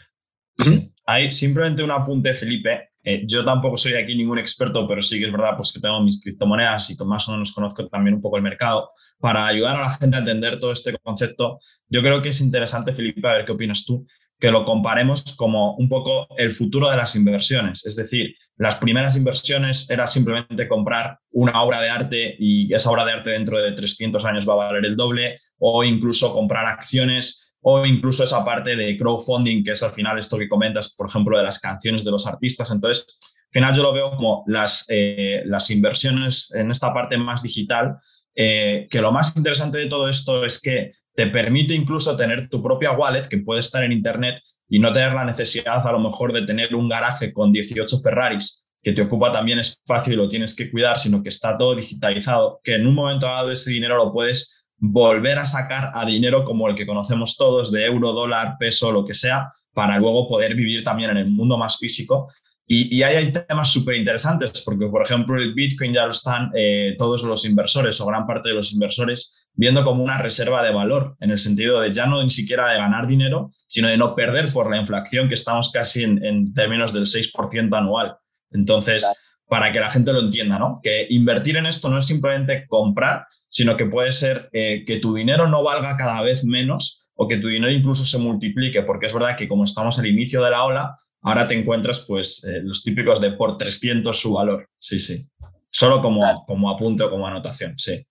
Hay simplemente un apunte, Felipe. Eh, yo tampoco soy aquí ningún experto, pero sí que es verdad pues, que tengo mis criptomonedas y que más o menos conozco también un poco el mercado. Para ayudar a la gente a entender todo este concepto, yo creo que es interesante, Felipe, a ver qué opinas tú, que lo comparemos como un poco el futuro de las inversiones. Es decir, las primeras inversiones era simplemente comprar una obra de arte y esa obra de arte dentro de 300 años va a valer el doble, o incluso comprar acciones, o incluso esa parte de crowdfunding, que es al final esto que comentas, por ejemplo, de las canciones de los artistas. Entonces, al final yo lo veo como las, eh, las inversiones en esta parte más digital, eh, que lo más interesante de todo esto es que te permite incluso tener tu propia wallet que puede estar en Internet y no tener la necesidad a lo mejor de tener un garaje con 18 Ferraris que te ocupa también espacio y lo tienes que cuidar, sino que está todo digitalizado, que en un momento dado ese dinero lo puedes volver a sacar a dinero como el que conocemos todos, de euro, dólar, peso, lo que sea, para luego poder vivir también en el mundo más físico. Y, y ahí hay temas súper interesantes, porque por ejemplo el Bitcoin ya lo están eh, todos los inversores o gran parte de los inversores viendo como una reserva de valor, en el sentido de ya no ni siquiera de ganar dinero, sino de no perder por la inflación, que estamos casi en, términos del 6% anual. Entonces, para que la gente lo entienda, ¿no? Que invertir en esto no es simplemente comprar, sino que puede ser eh, que tu dinero no valga cada vez menos o que tu dinero incluso se multiplique, porque es verdad que como estamos al inicio de la ola, ahora te encuentras pues eh, los típicos de por 300 su valor. Sí, sí. Solo como, como apunte o como anotación, sí.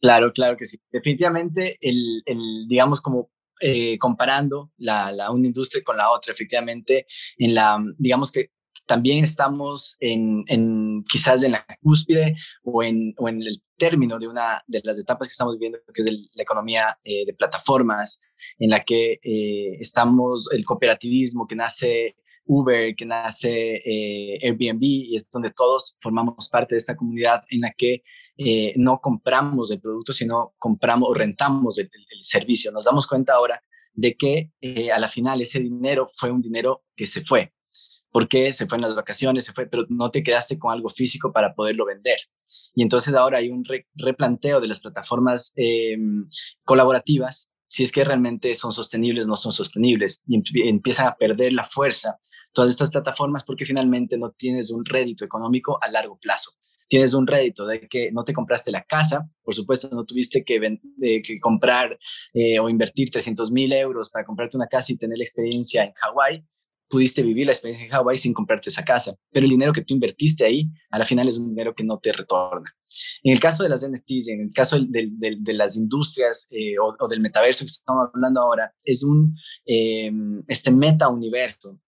Claro, claro que sí. Definitivamente, el, el digamos, como eh, comparando la, la, una industria con la otra, efectivamente, en la, digamos que también estamos en, quizás en la cúspide o en, el término de una de las etapas que estamos viviendo, que es la economía eh, de plataformas, en la que eh, estamos, el cooperativismo que nace Uber, que nace Airbnb, y es donde todos formamos parte de esta comunidad en la que eh, no compramos el producto, sino compramos o rentamos el, servicio. Nos damos cuenta ahora de que eh, a la final ese dinero fue un dinero que se fue. Porque Se fue en las vacaciones, se fue, pero no te quedaste con algo físico para poderlo vender. Y entonces ahora hay un replanteo de las plataformas em, colaborativas, si es que realmente son sostenibles, no son sostenibles, y empiezan a perder la fuerza todas estas plataformas porque finalmente no tienes un rédito económico a largo plazo tienes un rédito de que no te compraste la casa, por supuesto no tuviste que, que comprar eh, o invertir 300 mil euros para comprarte una casa y tener la experiencia en Hawái, pudiste vivir la experiencia en Hawái sin comprarte esa casa, pero el dinero que tú invertiste ahí, a la final es un dinero que no te retorna. En el caso de las NFTs, en el caso de, de, las industrias eh, o, del metaverso que estamos hablando ahora, es un, eh, este meta universo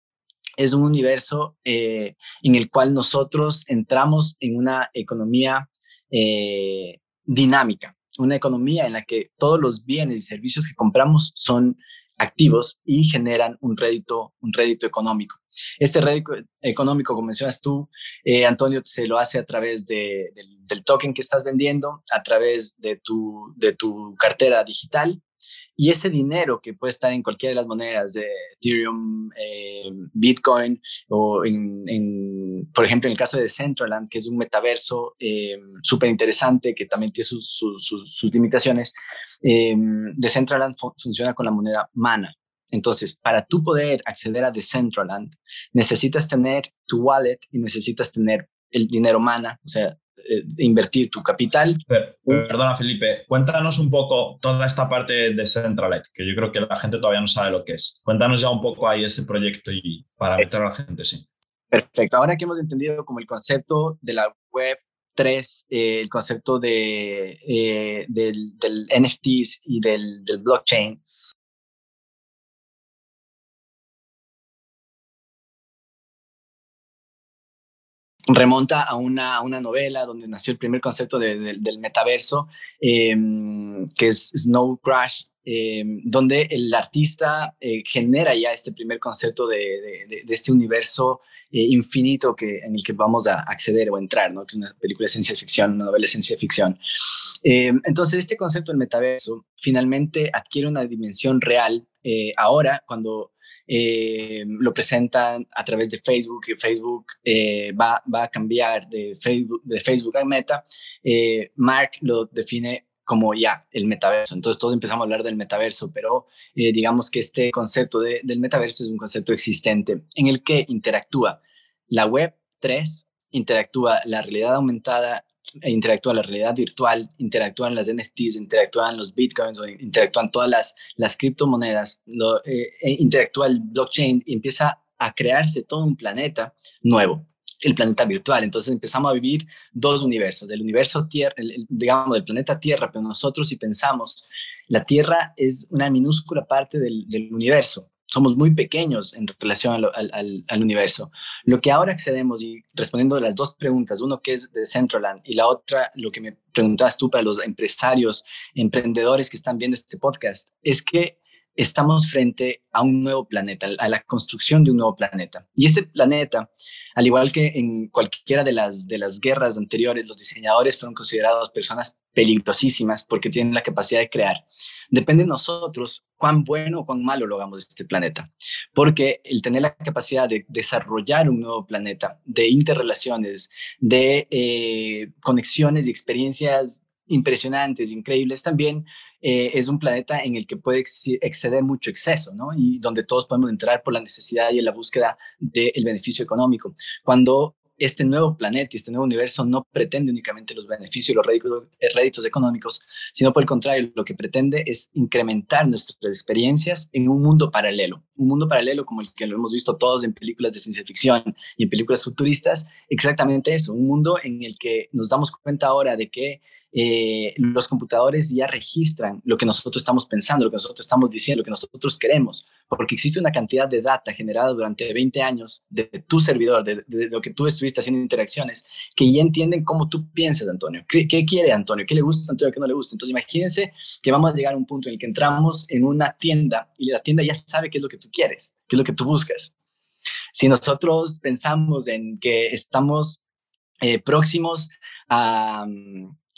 es un universo eh, en el cual nosotros entramos en una economía eh, dinámica, una economía en la que todos los bienes y servicios que compramos son activos y generan un rédito, un rédito económico. Este rédito económico, como mencionas tú, eh, Antonio, se lo hace a través del, del, token que estás vendiendo, a través de tu, de tu cartera digital y ese dinero que puede estar en cualquiera de las monedas de Ethereum, eh, Bitcoin o en, por ejemplo, en el caso de Decentraland, que es un metaverso eh, súper interesante que también tiene sus, sus, limitaciones, eh, Decentraland funciona con la moneda Mana. Entonces, para tú poder acceder a Decentraland, necesitas tener tu wallet y necesitas tener el dinero Mana, o sea, eh, invertir tu capital. perdona, Felipe, cuéntanos un poco toda esta parte de Centralet, que yo creo que la gente todavía no sabe lo que es. Cuéntanos ya un poco ahí ese proyecto y para meter a la gente, sí. Perfecto. Ahora que hemos entendido como el concepto de la web 3, eh, el concepto de, eh, del, NFTs y del, del blockchain, remonta a una, una novela donde nació el primer concepto del metaverso, em, que es Snow Crash, em, donde el artista eh, genera ya este primer concepto de, este universo eh, infinito que, en el que vamos a acceder o entrar, ¿no? que es una película de ciencia ficción, una novela de ciencia ficción. Em, entonces, este concepto del metaverso finalmente adquiere una dimensión real eh, ahora cuando eh, lo presentan a través de Facebook, y Facebook va, va, a cambiar de Facebook, de Facebook a Meta, Mark lo define como ya el metaverso. Entonces todos empezamos a hablar del metaverso, pero digamos que este concepto de, del metaverso es un concepto existente en el que interactúa la web 3, interactúa la realidad aumentada e interactúa la realidad virtual, interactúan las NFTs, interactúan los bitcoins, interactúan todas las, las criptomonedas, eh, e interactúa el blockchain y empieza a crearse todo un planeta nuevo, el planeta virtual. Entonces empezamos a vivir dos universos, el universo Tierra, digamos, del planeta Tierra, pero nosotros si pensamos, la Tierra es una minúscula parte del, universo somos muy pequeños en relación al, universo. Lo que ahora accedemos, y respondiendo a las dos preguntas, uno que es de Centraland y la otra, lo que me preguntabas tú para los empresarios, emprendedores que están viendo este podcast, es que estamos frente a un nuevo planeta, a la construcción de un nuevo planeta. Y ese planeta, al igual que en cualquiera de las, de las guerras anteriores, los diseñadores fueron considerados personas peligrosísimas porque tienen la capacidad de crear. Depende de nosotros cuán bueno o cuán malo lo hagamos de este planeta. Porque el tener la capacidad de desarrollar un nuevo planeta, de interrelaciones, de eh, conexiones y experiencias impresionantes, increíbles, también eh, es un planeta en el que puede exceder mucho exceso, ¿no? Y donde todos podemos entrar por la necesidad y en la búsqueda del beneficio económico. Cuando este nuevo planeta y este nuevo universo no pretende únicamente los beneficios y los eh, réditos, económicos, sino por el contrario, lo que pretende es incrementar nuestras experiencias en un mundo paralelo, un mundo paralelo como el que lo hemos visto todos en películas de ciencia ficción y en películas futuristas, exactamente eso, un mundo en el que nos damos cuenta ahora de que eh, los computadores ya registran lo que nosotros estamos pensando, lo que nosotros estamos diciendo, lo que nosotros queremos, porque existe una cantidad de data generada durante 20 años de, tu servidor, de, lo que tú estuviste haciendo interacciones, que ya entienden cómo tú piensas, Antonio. ¿Qué, ¿Qué, quiere Antonio? ¿Qué le gusta Antonio? ¿Qué no le gusta? Entonces imagínense que vamos a llegar a un punto en el que entramos en una tienda y la tienda ya sabe qué es lo que tú quieres, qué es lo que tú buscas. Si nosotros pensamos en que estamos eh, próximos a,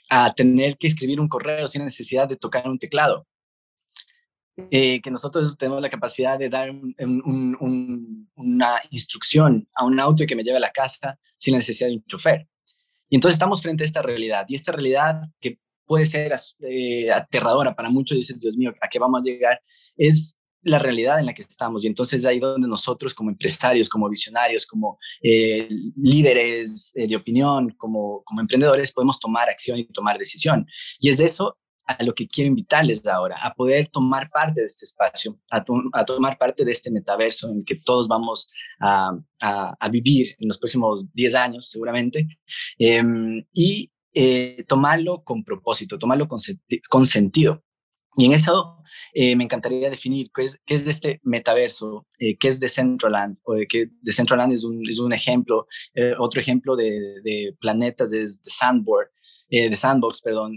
a tener que escribir un correo sin necesidad de tocar un teclado. Eh, que nosotros tenemos la capacidad de dar una instrucción a un auto que me lleve a la casa sin la necesidad de un chofer. Y entonces estamos frente a esta realidad. Y esta realidad que puede ser eh, aterradora para muchos, dicen, Dios mío, ¿a qué vamos a llegar? Es la realidad en la que estamos. Y entonces ahí donde nosotros como empresarios, como visionarios, como eh, líderes eh, de opinión, como, como emprendedores, podemos tomar acción y tomar decisión. Y es de eso a lo que quiero invitarles ahora, a poder tomar parte de este espacio, a, tomar parte de este metaverso en que todos vamos a, a, vivir en los próximos 10 años seguramente, em, y eh, tomarlo con propósito, tomarlo con, con sentido. Y en eso eh, me encantaría definir qué es, qué es este metaverso, eh, qué es Decentraland, o que Decentraland es un, es un ejemplo, eh, otro ejemplo de, de, planetas es de Sandboard, de Sandbox, perdón,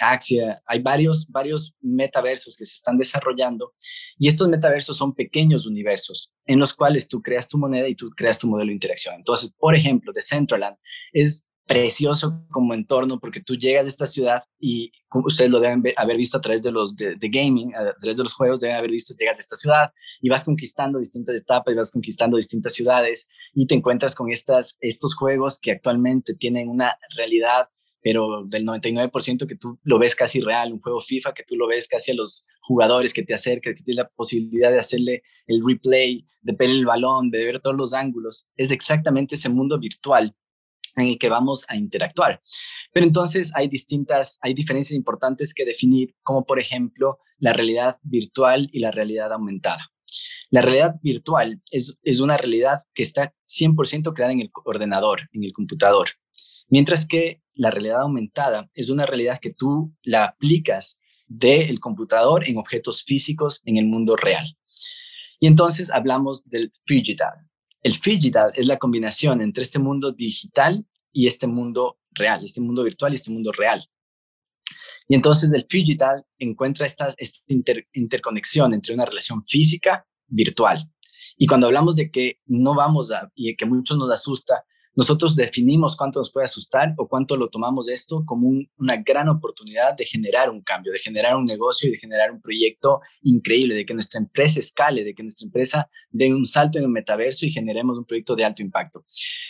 Axia, hay varios, varios metaversos que se están desarrollando y estos metaversos son pequeños universos en los cuales tú creas tu moneda y tú creas tu modelo de interacción. Entonces, por ejemplo, Decentraland es precioso como entorno porque tú llegas a esta ciudad y ustedes lo deben haber visto a través de los de, gaming, a través de los juegos deben haber visto, llegas a esta ciudad y vas conquistando distintas etapas y vas conquistando distintas ciudades y te encuentras con estas, estos juegos que actualmente tienen una realidad pero del 99% que tú lo ves casi real, un juego FIFA que tú lo ves casi a los jugadores que te acercan, que tienes la posibilidad de hacerle el replay, de ver el balón, de ver todos los ángulos, es exactamente ese mundo virtual en el que vamos a interactuar. Pero entonces hay distintas, hay diferencias importantes que definir, como por ejemplo la realidad virtual y la realidad aumentada. La realidad virtual es, es una realidad que está 100% creada en el ordenador, en el computador, mientras que la realidad aumentada es una realidad que tú la aplicas del computador en objetos físicos en el mundo real. Y entonces hablamos del digital, el digital es la combinación entre este mundo digital y este mundo real, este mundo virtual y este mundo real. Y entonces el digital encuentra esta, interconexión entre una relación física virtual. Y cuando hablamos de que no vamos a, y que mucho nos asusta, nosotros definimos cuánto nos puede asustar o cuánto lo tomamos esto como una gran oportunidad de generar un cambio, de generar un negocio y de generar un proyecto increíble, de que nuestra empresa escale, de que nuestra empresa dé un salto en el metaverso y generemos un proyecto de alto impacto.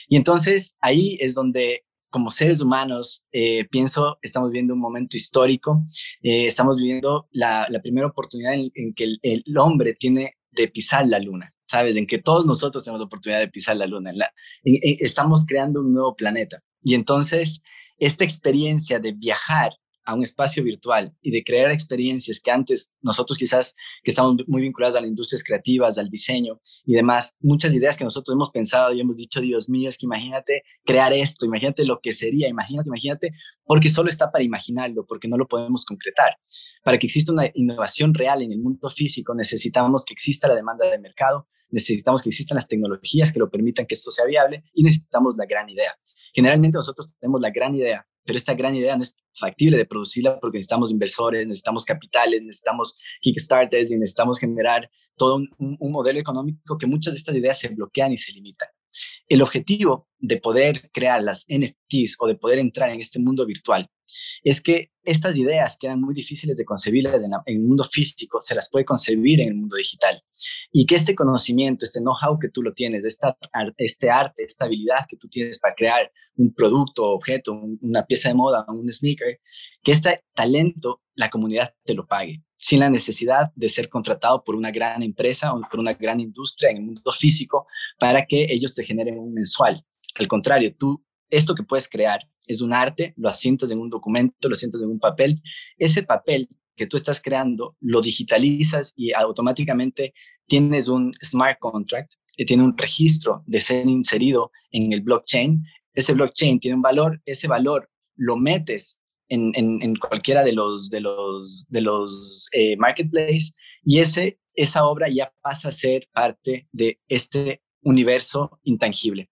Y entonces ahí es donde como seres humanos, eh, pienso, estamos viviendo un momento histórico, eh, estamos viviendo la, primera oportunidad en, que el, hombre tiene de pisar la luna. ¿Sabes? En que todos nosotros tenemos la oportunidad de pisar la luna. estamos creando un nuevo planeta. Y entonces, esta experiencia de viajar a un espacio virtual y de crear experiencias que antes nosotros quizás que estamos muy vinculados a las industrias creativas, al diseño y demás, muchas ideas que nosotros hemos pensado y hemos dicho, Dios mío, es que imagínate crear esto, imagínate lo que sería, imagínate, imagínate, porque solo está para imaginarlo, porque no lo podemos concretar. Para que exista una innovación real en el mundo físico necesitamos que exista la demanda de mercado, necesitamos que existan las tecnologías que lo permitan que esto sea viable y necesitamos la gran idea. Generalmente nosotros tenemos la gran idea, pero esta gran idea no es factible de producirla porque necesitamos inversores, necesitamos capitales, necesitamos Kickstarters y necesitamos generar todo un, un modelo económico que muchas de estas ideas se bloquean y se limitan. El objetivo de poder crear las NFTs o de poder entrar en este mundo virtual es que estas ideas que eran muy difíciles de concebirlas en, el mundo físico, se las puede concebir en el mundo digital. Y que este conocimiento, este know-how que tú lo tienes, esta, este arte, esta habilidad que tú tienes para crear un producto, objeto, una pieza de moda, un sneaker, que este talento la comunidad te lo pague, sin la necesidad de ser contratado por una gran empresa o por una gran industria en el mundo físico para que ellos te generen un mensual. Al contrario, tú esto que puedes crear es un arte, lo asientas en un documento, lo asientas en un papel. Ese papel que tú estás creando lo digitalizas y automáticamente tienes un smart contract que tiene un registro de ser inserido en el blockchain. Ese blockchain tiene un valor, ese valor lo metes en, cualquiera de los, de los, de los eh, marketplaces y ese, esa obra ya pasa a ser parte de este universo intangible.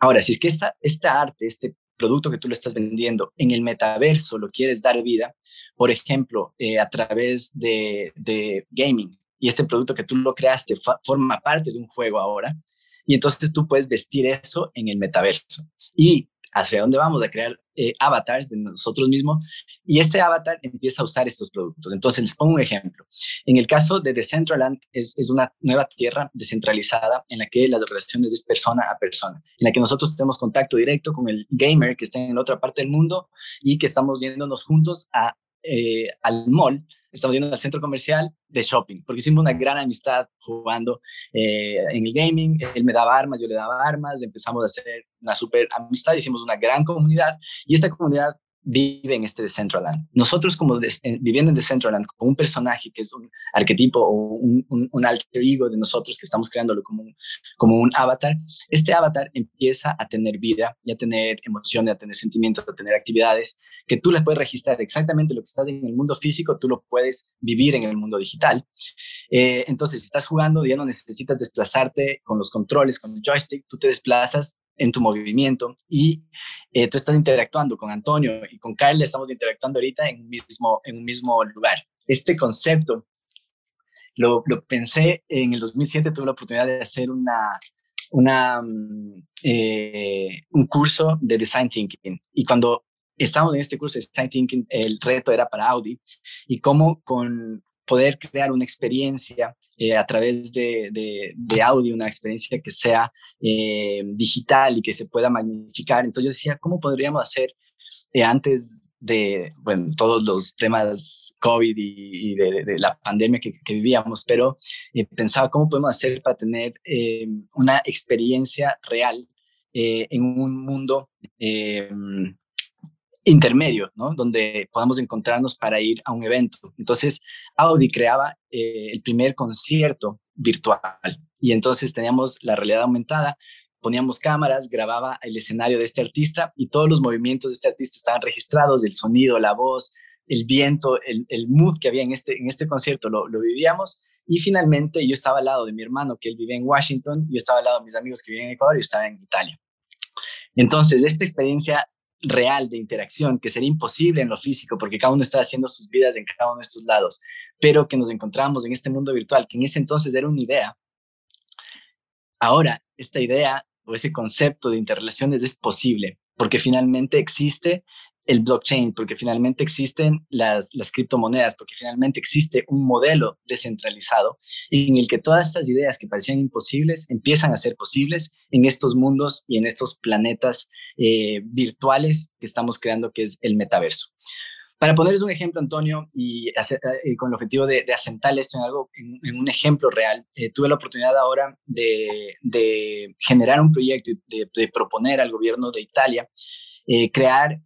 Ahora, si es que esta, esta arte, este producto que tú le estás vendiendo en el metaverso lo quieres dar vida, por ejemplo, eh, a través de, de, gaming, y este producto que tú lo creaste forma parte de un juego ahora, y entonces tú puedes vestir eso en el metaverso. Y hacia dónde vamos a crear eh, avatars de nosotros mismos y este avatar empieza a usar estos productos. Entonces, les pongo un ejemplo. En el caso de Decentraland, es, es una nueva tierra descentralizada en la que las relaciones es persona a persona, en la que nosotros tenemos contacto directo con el gamer que está en otra parte del mundo y que estamos yéndonos juntos a, eh, al mall estamos yendo al centro comercial de shopping, porque hicimos una gran amistad jugando eh, en el gaming, él me daba armas, yo le daba armas, empezamos a hacer una super amistad, hicimos una gran comunidad y esta comunidad vive en este Decentraland. Nosotros como viviendo en Decentraland, como un personaje que es un arquetipo o un, un, alter ego de nosotros que estamos creándolo como un, como un avatar, este avatar empieza a tener vida y a tener emociones, a tener sentimientos, a tener actividades que tú les puedes registrar exactamente lo que estás en el mundo físico, tú lo puedes vivir en el mundo digital. Eh, entonces, si estás jugando, ya no necesitas desplazarte con los controles, con el joystick, tú te desplazas en tu movimiento y eh, tú estás interactuando con Antonio y con Kyle, estamos interactuando ahorita en un mismo, en un mismo lugar. Este concepto lo, lo pensé en el 2007, tuve la oportunidad de hacer una, una, mm, eh, un curso de Design Thinking y cuando estábamos en este curso de Design Thinking, el reto era para Audi y cómo con, poder crear una experiencia eh, a través de, de, audio, una experiencia que sea eh, digital y que se pueda magnificar. Entonces yo decía, ¿cómo podríamos hacer eh, antes de bueno, todos los temas COVID y, de, la pandemia que, que vivíamos, pero pensaba cómo podemos hacer para tener una experiencia real en un mundo intermedio, ¿no? Donde podamos encontrarnos para ir a un evento. Entonces, Audi creaba eh, el primer concierto virtual y entonces teníamos la realidad aumentada, poníamos cámaras, grababa el escenario de este artista y todos los movimientos de este artista estaban registrados, el sonido, la voz, el viento, el, mood que había en este, en este concierto, lo, lo vivíamos Y finalmente yo estaba al lado de mi hermano, que él vive en Washington, yo estaba al lado de mis amigos que viven en Ecuador y yo estaba en Italia. Entonces, esta experiencia real de interacción que sería imposible en lo físico porque cada uno está haciendo sus vidas en cada uno de estos lados, pero que nos encontramos en este mundo virtual que en ese entonces era una idea. Ahora, esta idea o ese concepto de interrelaciones es posible porque finalmente existe el blockchain, porque finalmente existen las, las criptomonedas, porque finalmente existe un modelo descentralizado en el que todas estas ideas que parecían imposibles empiezan a ser posibles en estos mundos y en estos planetas eh, virtuales que estamos creando, que es el metaverso. Para ponerles un ejemplo, Antonio, y, eh, con el objetivo de, asentar esto en algo, en, un ejemplo real, eh, tuve la oportunidad ahora de, de generar un proyecto de, de, proponer al gobierno de Italia eh, crear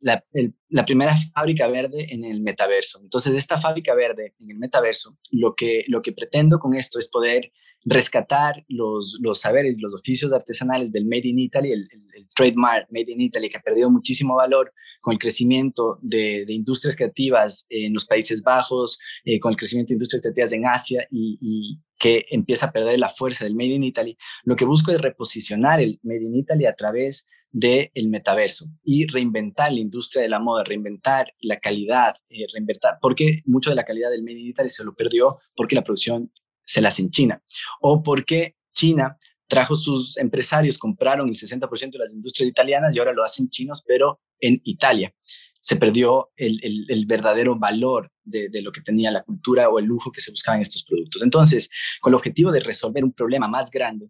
la, la, primera fábrica verde en el metaverso. Entonces, esta fábrica verde en el metaverso, lo que, lo que pretendo con esto es poder rescatar los, los saberes, los oficios artesanales del Made in Italy, el, trademark Made in Italy, que ha perdido muchísimo valor con el crecimiento de, de industrias creativas en los Países Bajos, eh, con el crecimiento de industrias creativas en Asia y, y, que empieza a perder la fuerza del Made in Italy. Lo que busco es reposicionar el Made in Italy a través del el metaverso y reinventar la industria de la moda, reinventar la calidad, eh, reinventar, porque mucho de la calidad del Made in Italy se lo perdió porque la producción se la hace en China o porque China trajo sus empresarios, compraron el 60% de las industrias italianas y ahora lo hacen chinos, pero en Italia. Se perdió el, el, verdadero valor de, de, lo que tenía la cultura o el lujo que se buscaba en estos productos. Entonces, con el objetivo de resolver un problema más grande,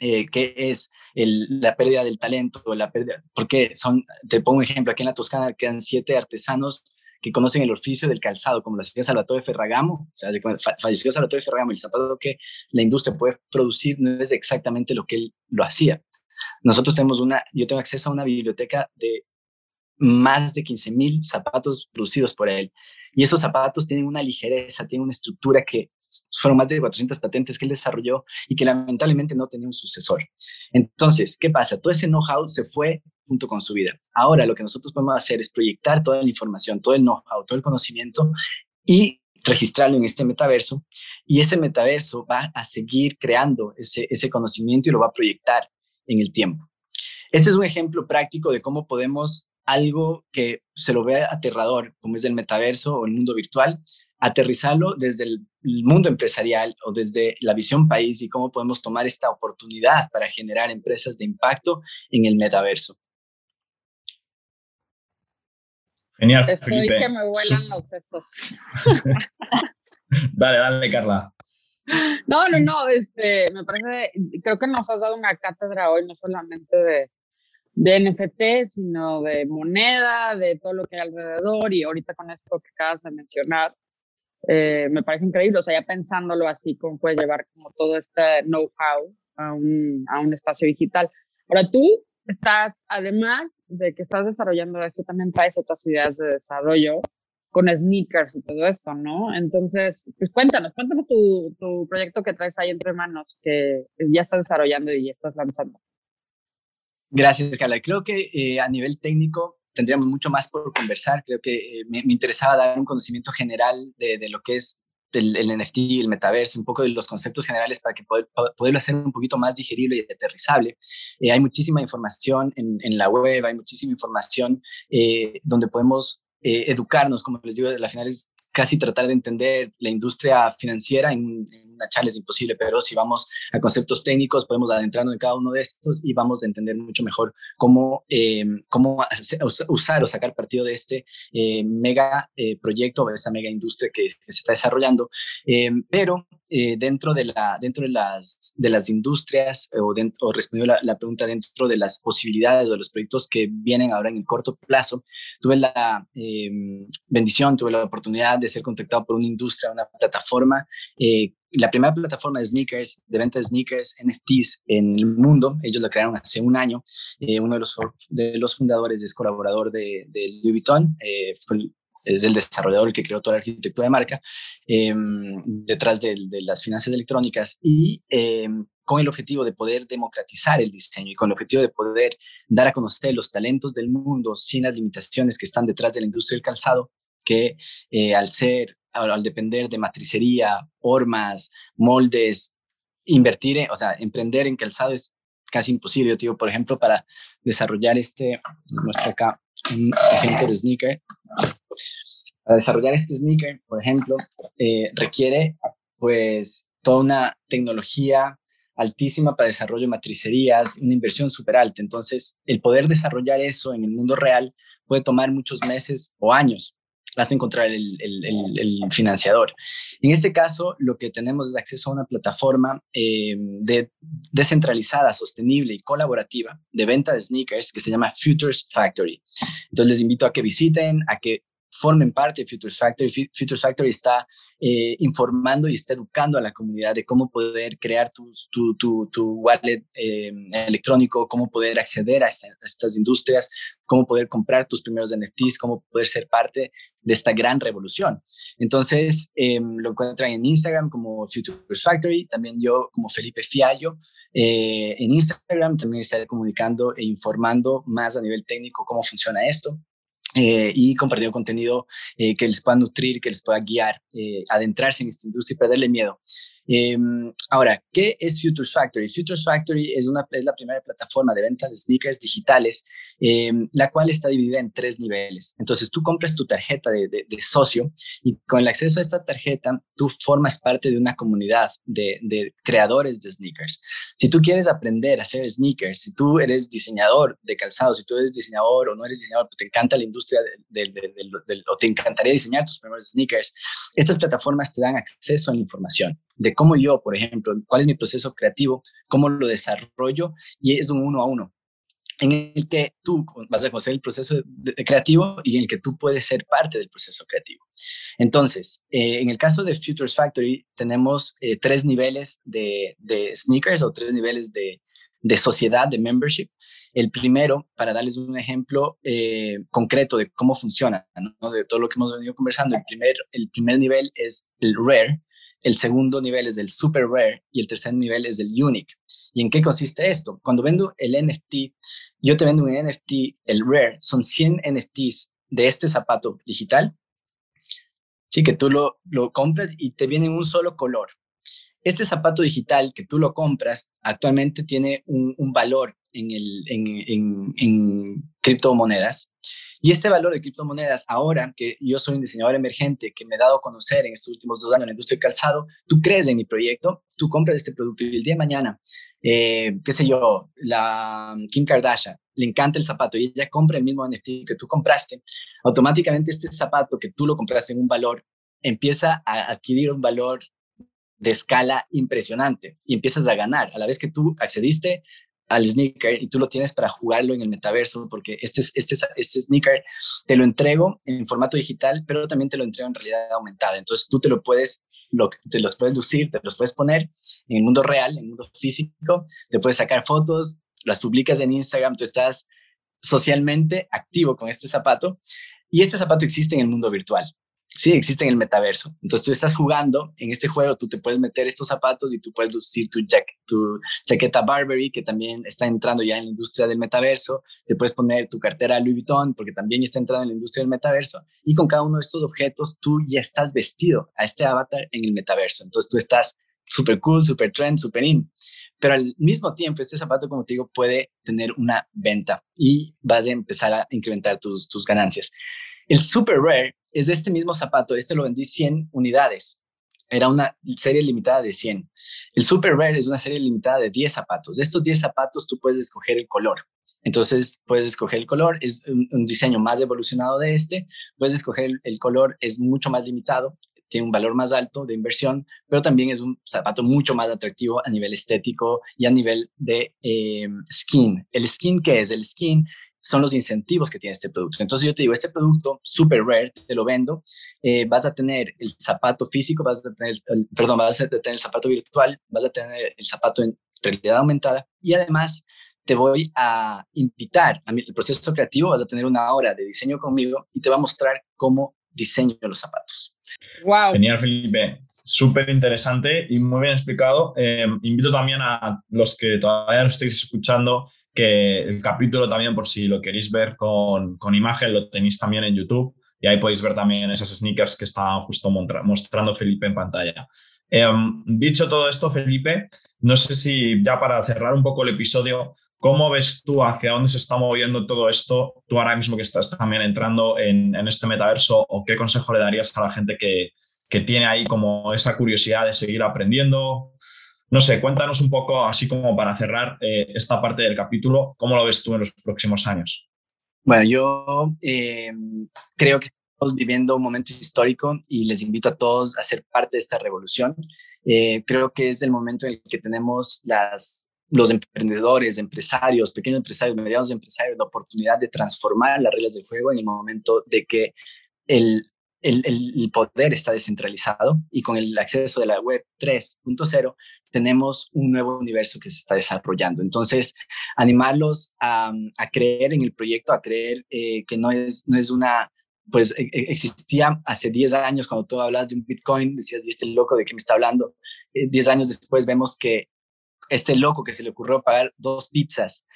eh, es la pérdida del talento, la pérdida, porque son, te pongo un ejemplo, aquí en la Toscana quedan siete artesanos que conocen el oficio del calzado, como lo hacía Salvatore Ferragamo, o sea, falleció Salvatore Ferragamo, el zapato que la industria puede producir no es exactamente lo que él lo hacía. Nosotros tenemos una, yo tengo acceso a una biblioteca de más de 15 mil zapatos producidos por él. Y esos zapatos tienen una ligereza, tienen una estructura que fueron más de 400 patentes que él desarrolló y que lamentablemente no tenía un sucesor. Entonces, ¿qué pasa? Todo ese know-how se fue junto con su vida. Ahora lo que nosotros podemos hacer es proyectar toda la información, todo el know-how, todo el conocimiento y registrarlo en este metaverso y ese metaverso va a seguir creando ese, ese conocimiento y lo va a proyectar en el tiempo. Este es un ejemplo práctico de cómo podemos algo que se lo ve aterrador, como es el metaverso o el mundo virtual, aterrizarlo desde el mundo empresarial o desde la visión país y cómo podemos tomar esta oportunidad para generar empresas de impacto en el metaverso. Genial. Estoy que me vuelan los sesos. dale, dale, Carla. No, no, no, este, me parece, creo que nos has dado una cátedra hoy, no solamente de, de NFT, sino de moneda, de todo lo que hay alrededor y ahorita con esto que acabas de mencionar, eh, me parece increíble, o sea, ya pensándolo así, cómo puedes llevar como todo este know-how a un, a un espacio digital. Ahora tú estás, además de que estás desarrollando esto, también traes otras ideas de desarrollo con sneakers y todo esto, ¿no? Entonces, pues cuéntanos, cuéntanos tu, tu proyecto que traes ahí entre manos, que ya estás desarrollando y ya estás lanzando. Gracias, Carla. Creo que eh, a nivel técnico tendríamos mucho más por conversar. Creo que eh, me, interesaba dar un conocimiento general de, de lo que es el, el, NFT, el metaverso, un poco de los conceptos generales para que poder, poderlo hacer un poquito más digerible y aterrizable. Eh, hay muchísima información en, en, la web, hay muchísima información donde podemos educarnos, como les digo, la final es casi tratar de entender la industria financiera en, en una charla es imposible, pero si vamos a conceptos técnicos, podemos adentrarnos en cada uno de estos y vamos a entender mucho mejor cómo, eh, cómo usar o sacar partido de este eh, mega eh, proyecto o esta mega industria que, se está desarrollando. pero dentro, de, la, dentro de, las, de las industrias, o, dentro, o respondiendo la, la, pregunta dentro de las posibilidades o de los proyectos que vienen ahora en el corto plazo, tuve la bendición, tuve la oportunidad de ser contactado por una industria, una plataforma la primera plataforma de sneakers, de venta de sneakers, NFTs en el mundo. Ellos lo crearon hace un año. Eh, uno de los, de los fundadores es colaborador de, Louis Vuitton. Eh, es el desarrollador que creó toda la arquitectura de marca em, detrás de, de, las finanzas electrónicas y em, con el objetivo de poder democratizar el diseño y con el objetivo de poder dar a conocer los talentos del mundo sin las limitaciones que están detrás de la industria del calzado, que eh, al ser al, depender de matricería, hormas, moldes, invertir, o sea, emprender en calzado es casi imposible. Yo por ejemplo, para desarrollar este, muestra acá un ejemplo de sneaker. Para desarrollar este sneaker, por ejemplo, eh, requiere pues toda una tecnología altísima para desarrollo de matricerías, una inversión súper alta. Entonces, el poder desarrollar eso en el mundo real puede tomar muchos meses o años hasta encontrar el, el, financiador. En este caso, lo que tenemos es acceso a una plataforma eh, de, descentralizada, sostenible y colaborativa de venta de sneakers que se llama Futures Factory. Entonces, les invito a que visiten, a que formen parte de Futures Factory. Futures Factory está eh, informando y está educando a la comunidad de cómo poder crear tu, tu, tu, wallet eh, electrónico, cómo poder acceder a, estas industrias, cómo poder comprar tus primeros NFTs, cómo poder ser parte de esta gran revolución. Entonces, em, lo encuentran en Instagram como Futures Factory, también yo como Felipe Fiallo. Eh, en Instagram también estaré comunicando e informando más a nivel técnico cómo funciona esto. Eh, y compartiendo contenido eh, que les pueda nutrir, que les pueda guiar, eh, adentrarse en esta industria y perderle miedo. Em, ahora, ¿qué es Futures Factory? Futures Factory es, una, es la primera plataforma de venta de sneakers digitales, em, la cual está dividida en tres niveles. Entonces, tú compras tu tarjeta de, de, socio y con el acceso a esta tarjeta, tú formas parte de una comunidad de, de, creadores de sneakers. Si tú quieres aprender a hacer sneakers, si tú eres diseñador de calzado, si tú eres diseñador o no eres diseñador, pero te encanta la industria o te encantaría diseñar tus primeros sneakers, estas plataformas te dan acceso a la información de cómo yo, por ejemplo, cuál es mi proceso creativo, cómo lo desarrollo y es un uno a uno en el que tú vas a conocer el proceso creativo y en el que tú puedes ser parte del proceso creativo. Entonces, eh, en el caso de Futures Factory, tenemos eh, tres niveles de, sneakers o tres niveles de, sociedad, de membership. El primero, para darles un ejemplo eh, concreto de cómo funciona, de todo lo que hemos venido conversando, el primer, el primer nivel es el rare, el segundo nivel es el super rare y el tercer nivel es el unique. ¿Y en qué consiste esto? Cuando vendo el NFT, yo te vendo un NFT, el rare, son 100 NFTs de este zapato digital. Sí, que tú lo, lo compras y te viene en un solo color. Este zapato digital que tú lo compras actualmente tiene un, valor en, el, en, en criptomonedas y este valor de criptomonedas, ahora que yo soy un diseñador emergente que me he dado a conocer en estos últimos dos años en la industria del calzado, tú crees en mi proyecto, tú compras este producto y el día de mañana, eh, qué sé yo, la Kim Kardashian le encanta el zapato y ella compra el mismo NFT que tú compraste, automáticamente este zapato que tú lo compraste en un valor empieza a adquirir un valor de escala impresionante y empiezas a ganar. A la vez que tú accediste al sneaker y tú lo tienes para jugarlo en el metaverso, porque este, este, este sneaker te lo entrego en formato digital, pero también te lo entrego en realidad aumentada. Entonces tú te lo puedes, lo, te los puedes lucir, te los puedes poner en el mundo real, en el mundo físico, te puedes sacar fotos, las publicas en Instagram, tú estás socialmente activo con este zapato y este zapato existe en el mundo virtual sí existe en el metaverso. Entonces tú estás jugando en este juego, tú te puedes meter estos zapatos y tú puedes lucir tu, tu chaqueta Burberry, que también está entrando ya en la industria del metaverso. Te puedes poner tu cartera Louis Vuitton, porque también está entrando en la industria del metaverso. Y con cada uno de estos objetos, tú ya estás vestido a este avatar en el metaverso. Entonces tú estás súper cool, súper trend, súper in. Pero al mismo tiempo, este zapato, como te digo, puede tener una venta y vas a empezar a incrementar tus, tus ganancias. El Super Rare es de este mismo zapato, este lo vendí 100 unidades. Era una serie limitada de 100. El Super Rare es una serie limitada de 10 zapatos. De estos 10 zapatos tú puedes escoger el color. Entonces puedes escoger el color, es un, diseño más evolucionado de este, puedes escoger el, color, es mucho más limitado, tiene un valor más alto de inversión, pero también es un zapato mucho más atractivo a nivel estético y a nivel de eh, skin. ¿El skin qué es? El skin son los incentivos que tiene este producto. Entonces yo te digo, este producto super rare, te lo vendo, eh, vas a tener el zapato físico, vas a tener, el, perdón, vas a tener el zapato virtual, vas a tener el zapato en realidad aumentada y además te voy a invitar a mi, el proceso creativo, vas a tener una hora de diseño conmigo y te va a mostrar cómo diseño los zapatos. Wow. Genial, Felipe. Súper interesante y muy bien explicado. Eh, invito también a los que todavía no estéis escuchando que el capítulo también, por si lo queréis ver con, con imagen, lo tenéis también en YouTube. y ahí podéis ver también esas sneakers que está justo mostrando Felipe en pantalla. Em, dicho todo esto, Felipe, no sé si ya para cerrar un poco el episodio, ¿cómo ves tú hacia dónde se está moviendo todo esto? Tú ahora mismo que estás también entrando en, este metaverso, ¿o qué consejo le darías a la gente que, que tiene ahí como esa curiosidad de seguir aprendiendo? No sé, cuéntanos un poco, así como para cerrar eh, esta parte del capítulo, ¿cómo lo ves tú en los próximos años? Bueno, yo eh, creo que estamos viviendo un momento histórico y les invito a todos a ser parte de esta revolución. Eh, creo que es el momento en el que tenemos las, los emprendedores, empresarios, pequeños empresarios, medianos empresarios, la oportunidad de transformar las reglas del juego en el momento de que el, el, poder está descentralizado y con el acceso de la web 3.0 tenemos un nuevo universo que se está desarrollando. Entonces, animarlos a, creer en el proyecto, a creer eh, que no es, no es una, pues e, e, existía hace 10 años cuando tú hablas de un Bitcoin, decías, ¿y este loco de qué me está hablando? 10 eh, años después vemos que este loco que se le ocurrió pagar dos pizzas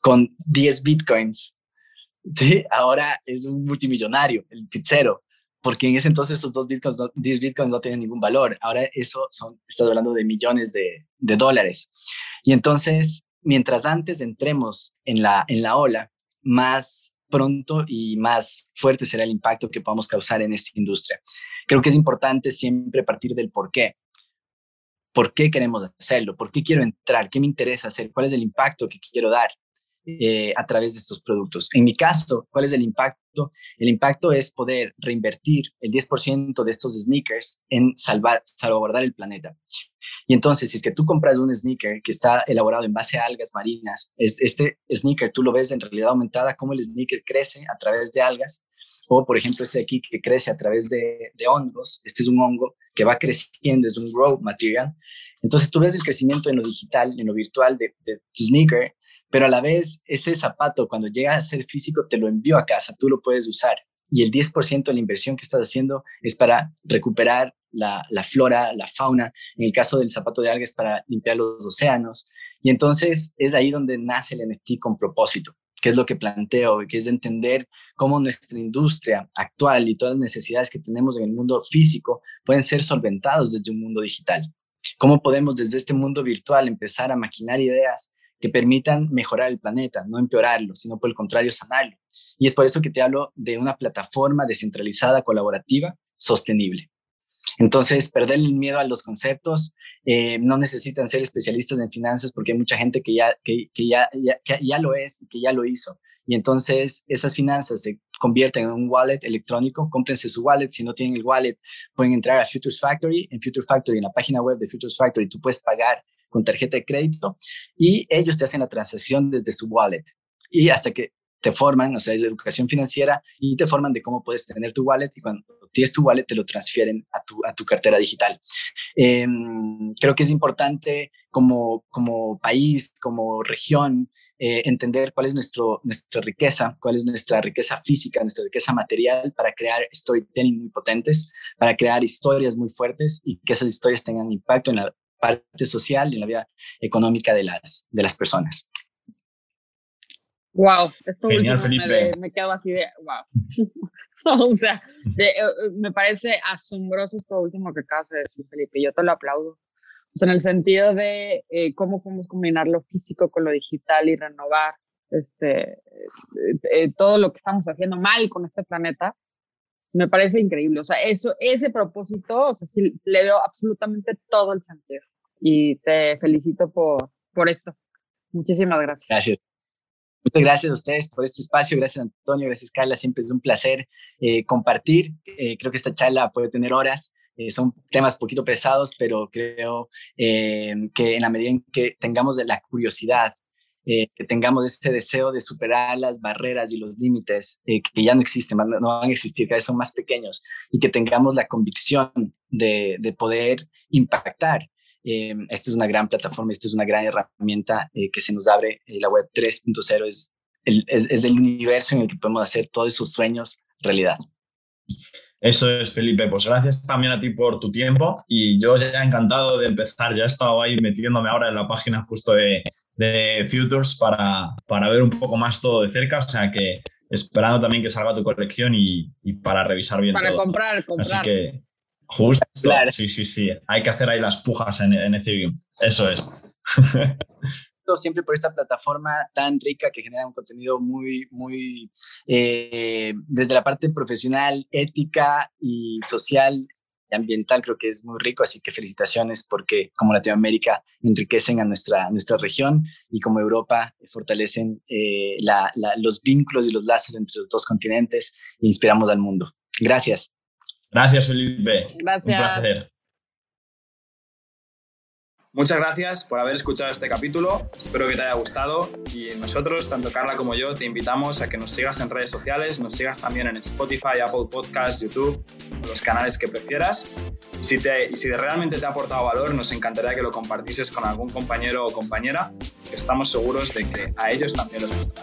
con 10 Bitcoins, ahora es un multimillonario, el pizzero porque en ese entonces esos dos bitcoins, 10 bitcoins no tienen ningún valor. Ahora eso son, estás hablando de millones de, de, dólares. Y entonces, mientras antes entremos en la, en la ola, más pronto y más fuerte será el impacto que podamos causar en esta industria. Creo que es importante siempre partir del por qué. ¿Por qué queremos hacerlo? ¿Por qué quiero entrar? ¿Qué me interesa hacer? ¿Cuál es el impacto que quiero dar? Eh, a través de estos productos. En mi caso, ¿cuál es el impacto? El impacto es poder reinvertir el 10% de estos sneakers en salvar, salvaguardar el planeta. Y entonces, si es que tú compras un sneaker que está elaborado en base a algas marinas, es, este sneaker tú lo ves en realidad aumentada, cómo el sneaker crece a través de algas, o por ejemplo este aquí que crece a través de, de hongos, este es un hongo que va creciendo, es un grow material. Entonces tú ves el crecimiento en lo digital, en lo virtual de, de tu sneaker pero a la vez ese zapato cuando llega a ser físico te lo envío a casa, tú lo puedes usar y el 10% de la inversión que estás haciendo es para recuperar la, flora, la fauna, en el caso del zapato de algas para limpiar los océanos. Y entonces es ahí donde nace el NFT con propósito, que es lo que planteo, que es entender cómo nuestra industria actual y todas las necesidades que tenemos en el mundo físico pueden ser solventados desde un mundo digital. Cómo podemos desde este mundo virtual empezar a maquinar ideas que permitan mejorar el planeta, no empeorarlo, sino por el contrario sanarlo. Y es por eso que te hablo de una plataforma descentralizada, colaborativa, sostenible. Entonces, perder el miedo a los conceptos, eh, no necesitan ser especialistas en finanzas porque hay mucha gente que ya, que, ya, ya, ya lo es y que ya lo hizo. Y entonces esas finanzas se convierten en un wallet electrónico, cómprense su wallet, si no tienen el wallet pueden entrar a Futures Factory, en Futures Factory, en la página web de Futures Factory, tú puedes pagar con tarjeta de crédito y ellos te hacen la transacción desde su wallet. Y hasta que te forman, o sea, es de educación financiera y te forman de cómo puedes tener tu wallet y cuando tienes tu wallet te lo transfieren a tu, a tu cartera digital. Em, creo que es importante como, como país, como región, eh, entender cuál es nuestro, nuestra riqueza, cuál es nuestra riqueza física, nuestra riqueza material para crear storytelling muy potentes, para crear historias muy fuertes y que esas historias tengan impacto en la parte social y en la vida económica de las, de las personas. Wow, esto Genial, Me, me, quedo así de wow. o sea, eh, eh, me parece asombroso esto último que acabas de decir, Felipe. Yo te lo aplaudo. O sea, en el sentido de eh, cómo podemos combinar lo físico con lo digital y renovar este, todo lo que estamos haciendo mal con este planeta, me parece increíble. O sea, eso, ese propósito, o sea, sí, le veo absolutamente todo el sentido y te felicito por, por esto. Muchísimas gracias. Gracias. Muchas gracias a ustedes por este espacio. Gracias, Antonio. Gracias, Carla. Siempre es un placer eh, compartir. Eh, creo que esta charla puede tener horas. Eh, son temas poquito pesados, pero creo que en la medida en que tengamos la curiosidad, que tengamos este deseo de superar las barreras y los límites que ya no existen, no van a existir, cada vez son más pequeños, y que tengamos la convicción de, de poder impactar eh, esta es una gran plataforma, esta es una gran herramienta eh, que se nos abre. Eh, la web 3.0 es el, es, el universo en el que podemos hacer todos esos sueños realidad. Eso es, Felipe. Pues gracias también a ti por tu tiempo y yo ya encantado de empezar. Ya he estado ahí metiéndome ahora en la página justo de, de Futures para, para ver un poco más todo de cerca. O sea que esperando también que salga tu colección y, para revisar bien para todo. Para comprar, comprar. Así que, justo, sí, sí, sí, hay que hacer ahí las pujas en, en Ethereum, eso es. siempre por esta plataforma tan rica que genera un contenido muy, muy, eh, desde la parte profesional, ética y social y ambiental, creo que es muy rico, así que felicitaciones porque como Latinoamérica enriquecen a nuestra, nuestra región y como Europa fortalecen eh, los vínculos y los lazos entre los dos continentes e inspiramos al mundo. Gracias. Gracias, Felipe. Gracias. Un placer. Muchas gracias por haber escuchado este capítulo, espero que te haya gustado y nosotros, tanto Carla como yo, te invitamos a que nos sigas en redes sociales, nos sigas también en Spotify, Apple Podcasts, YouTube, los canales que prefieras. Y si, te, y si realmente te ha aportado valor, nos encantaría que lo compartieses con algún compañero o compañera, que estamos seguros de que a ellos también les gustará.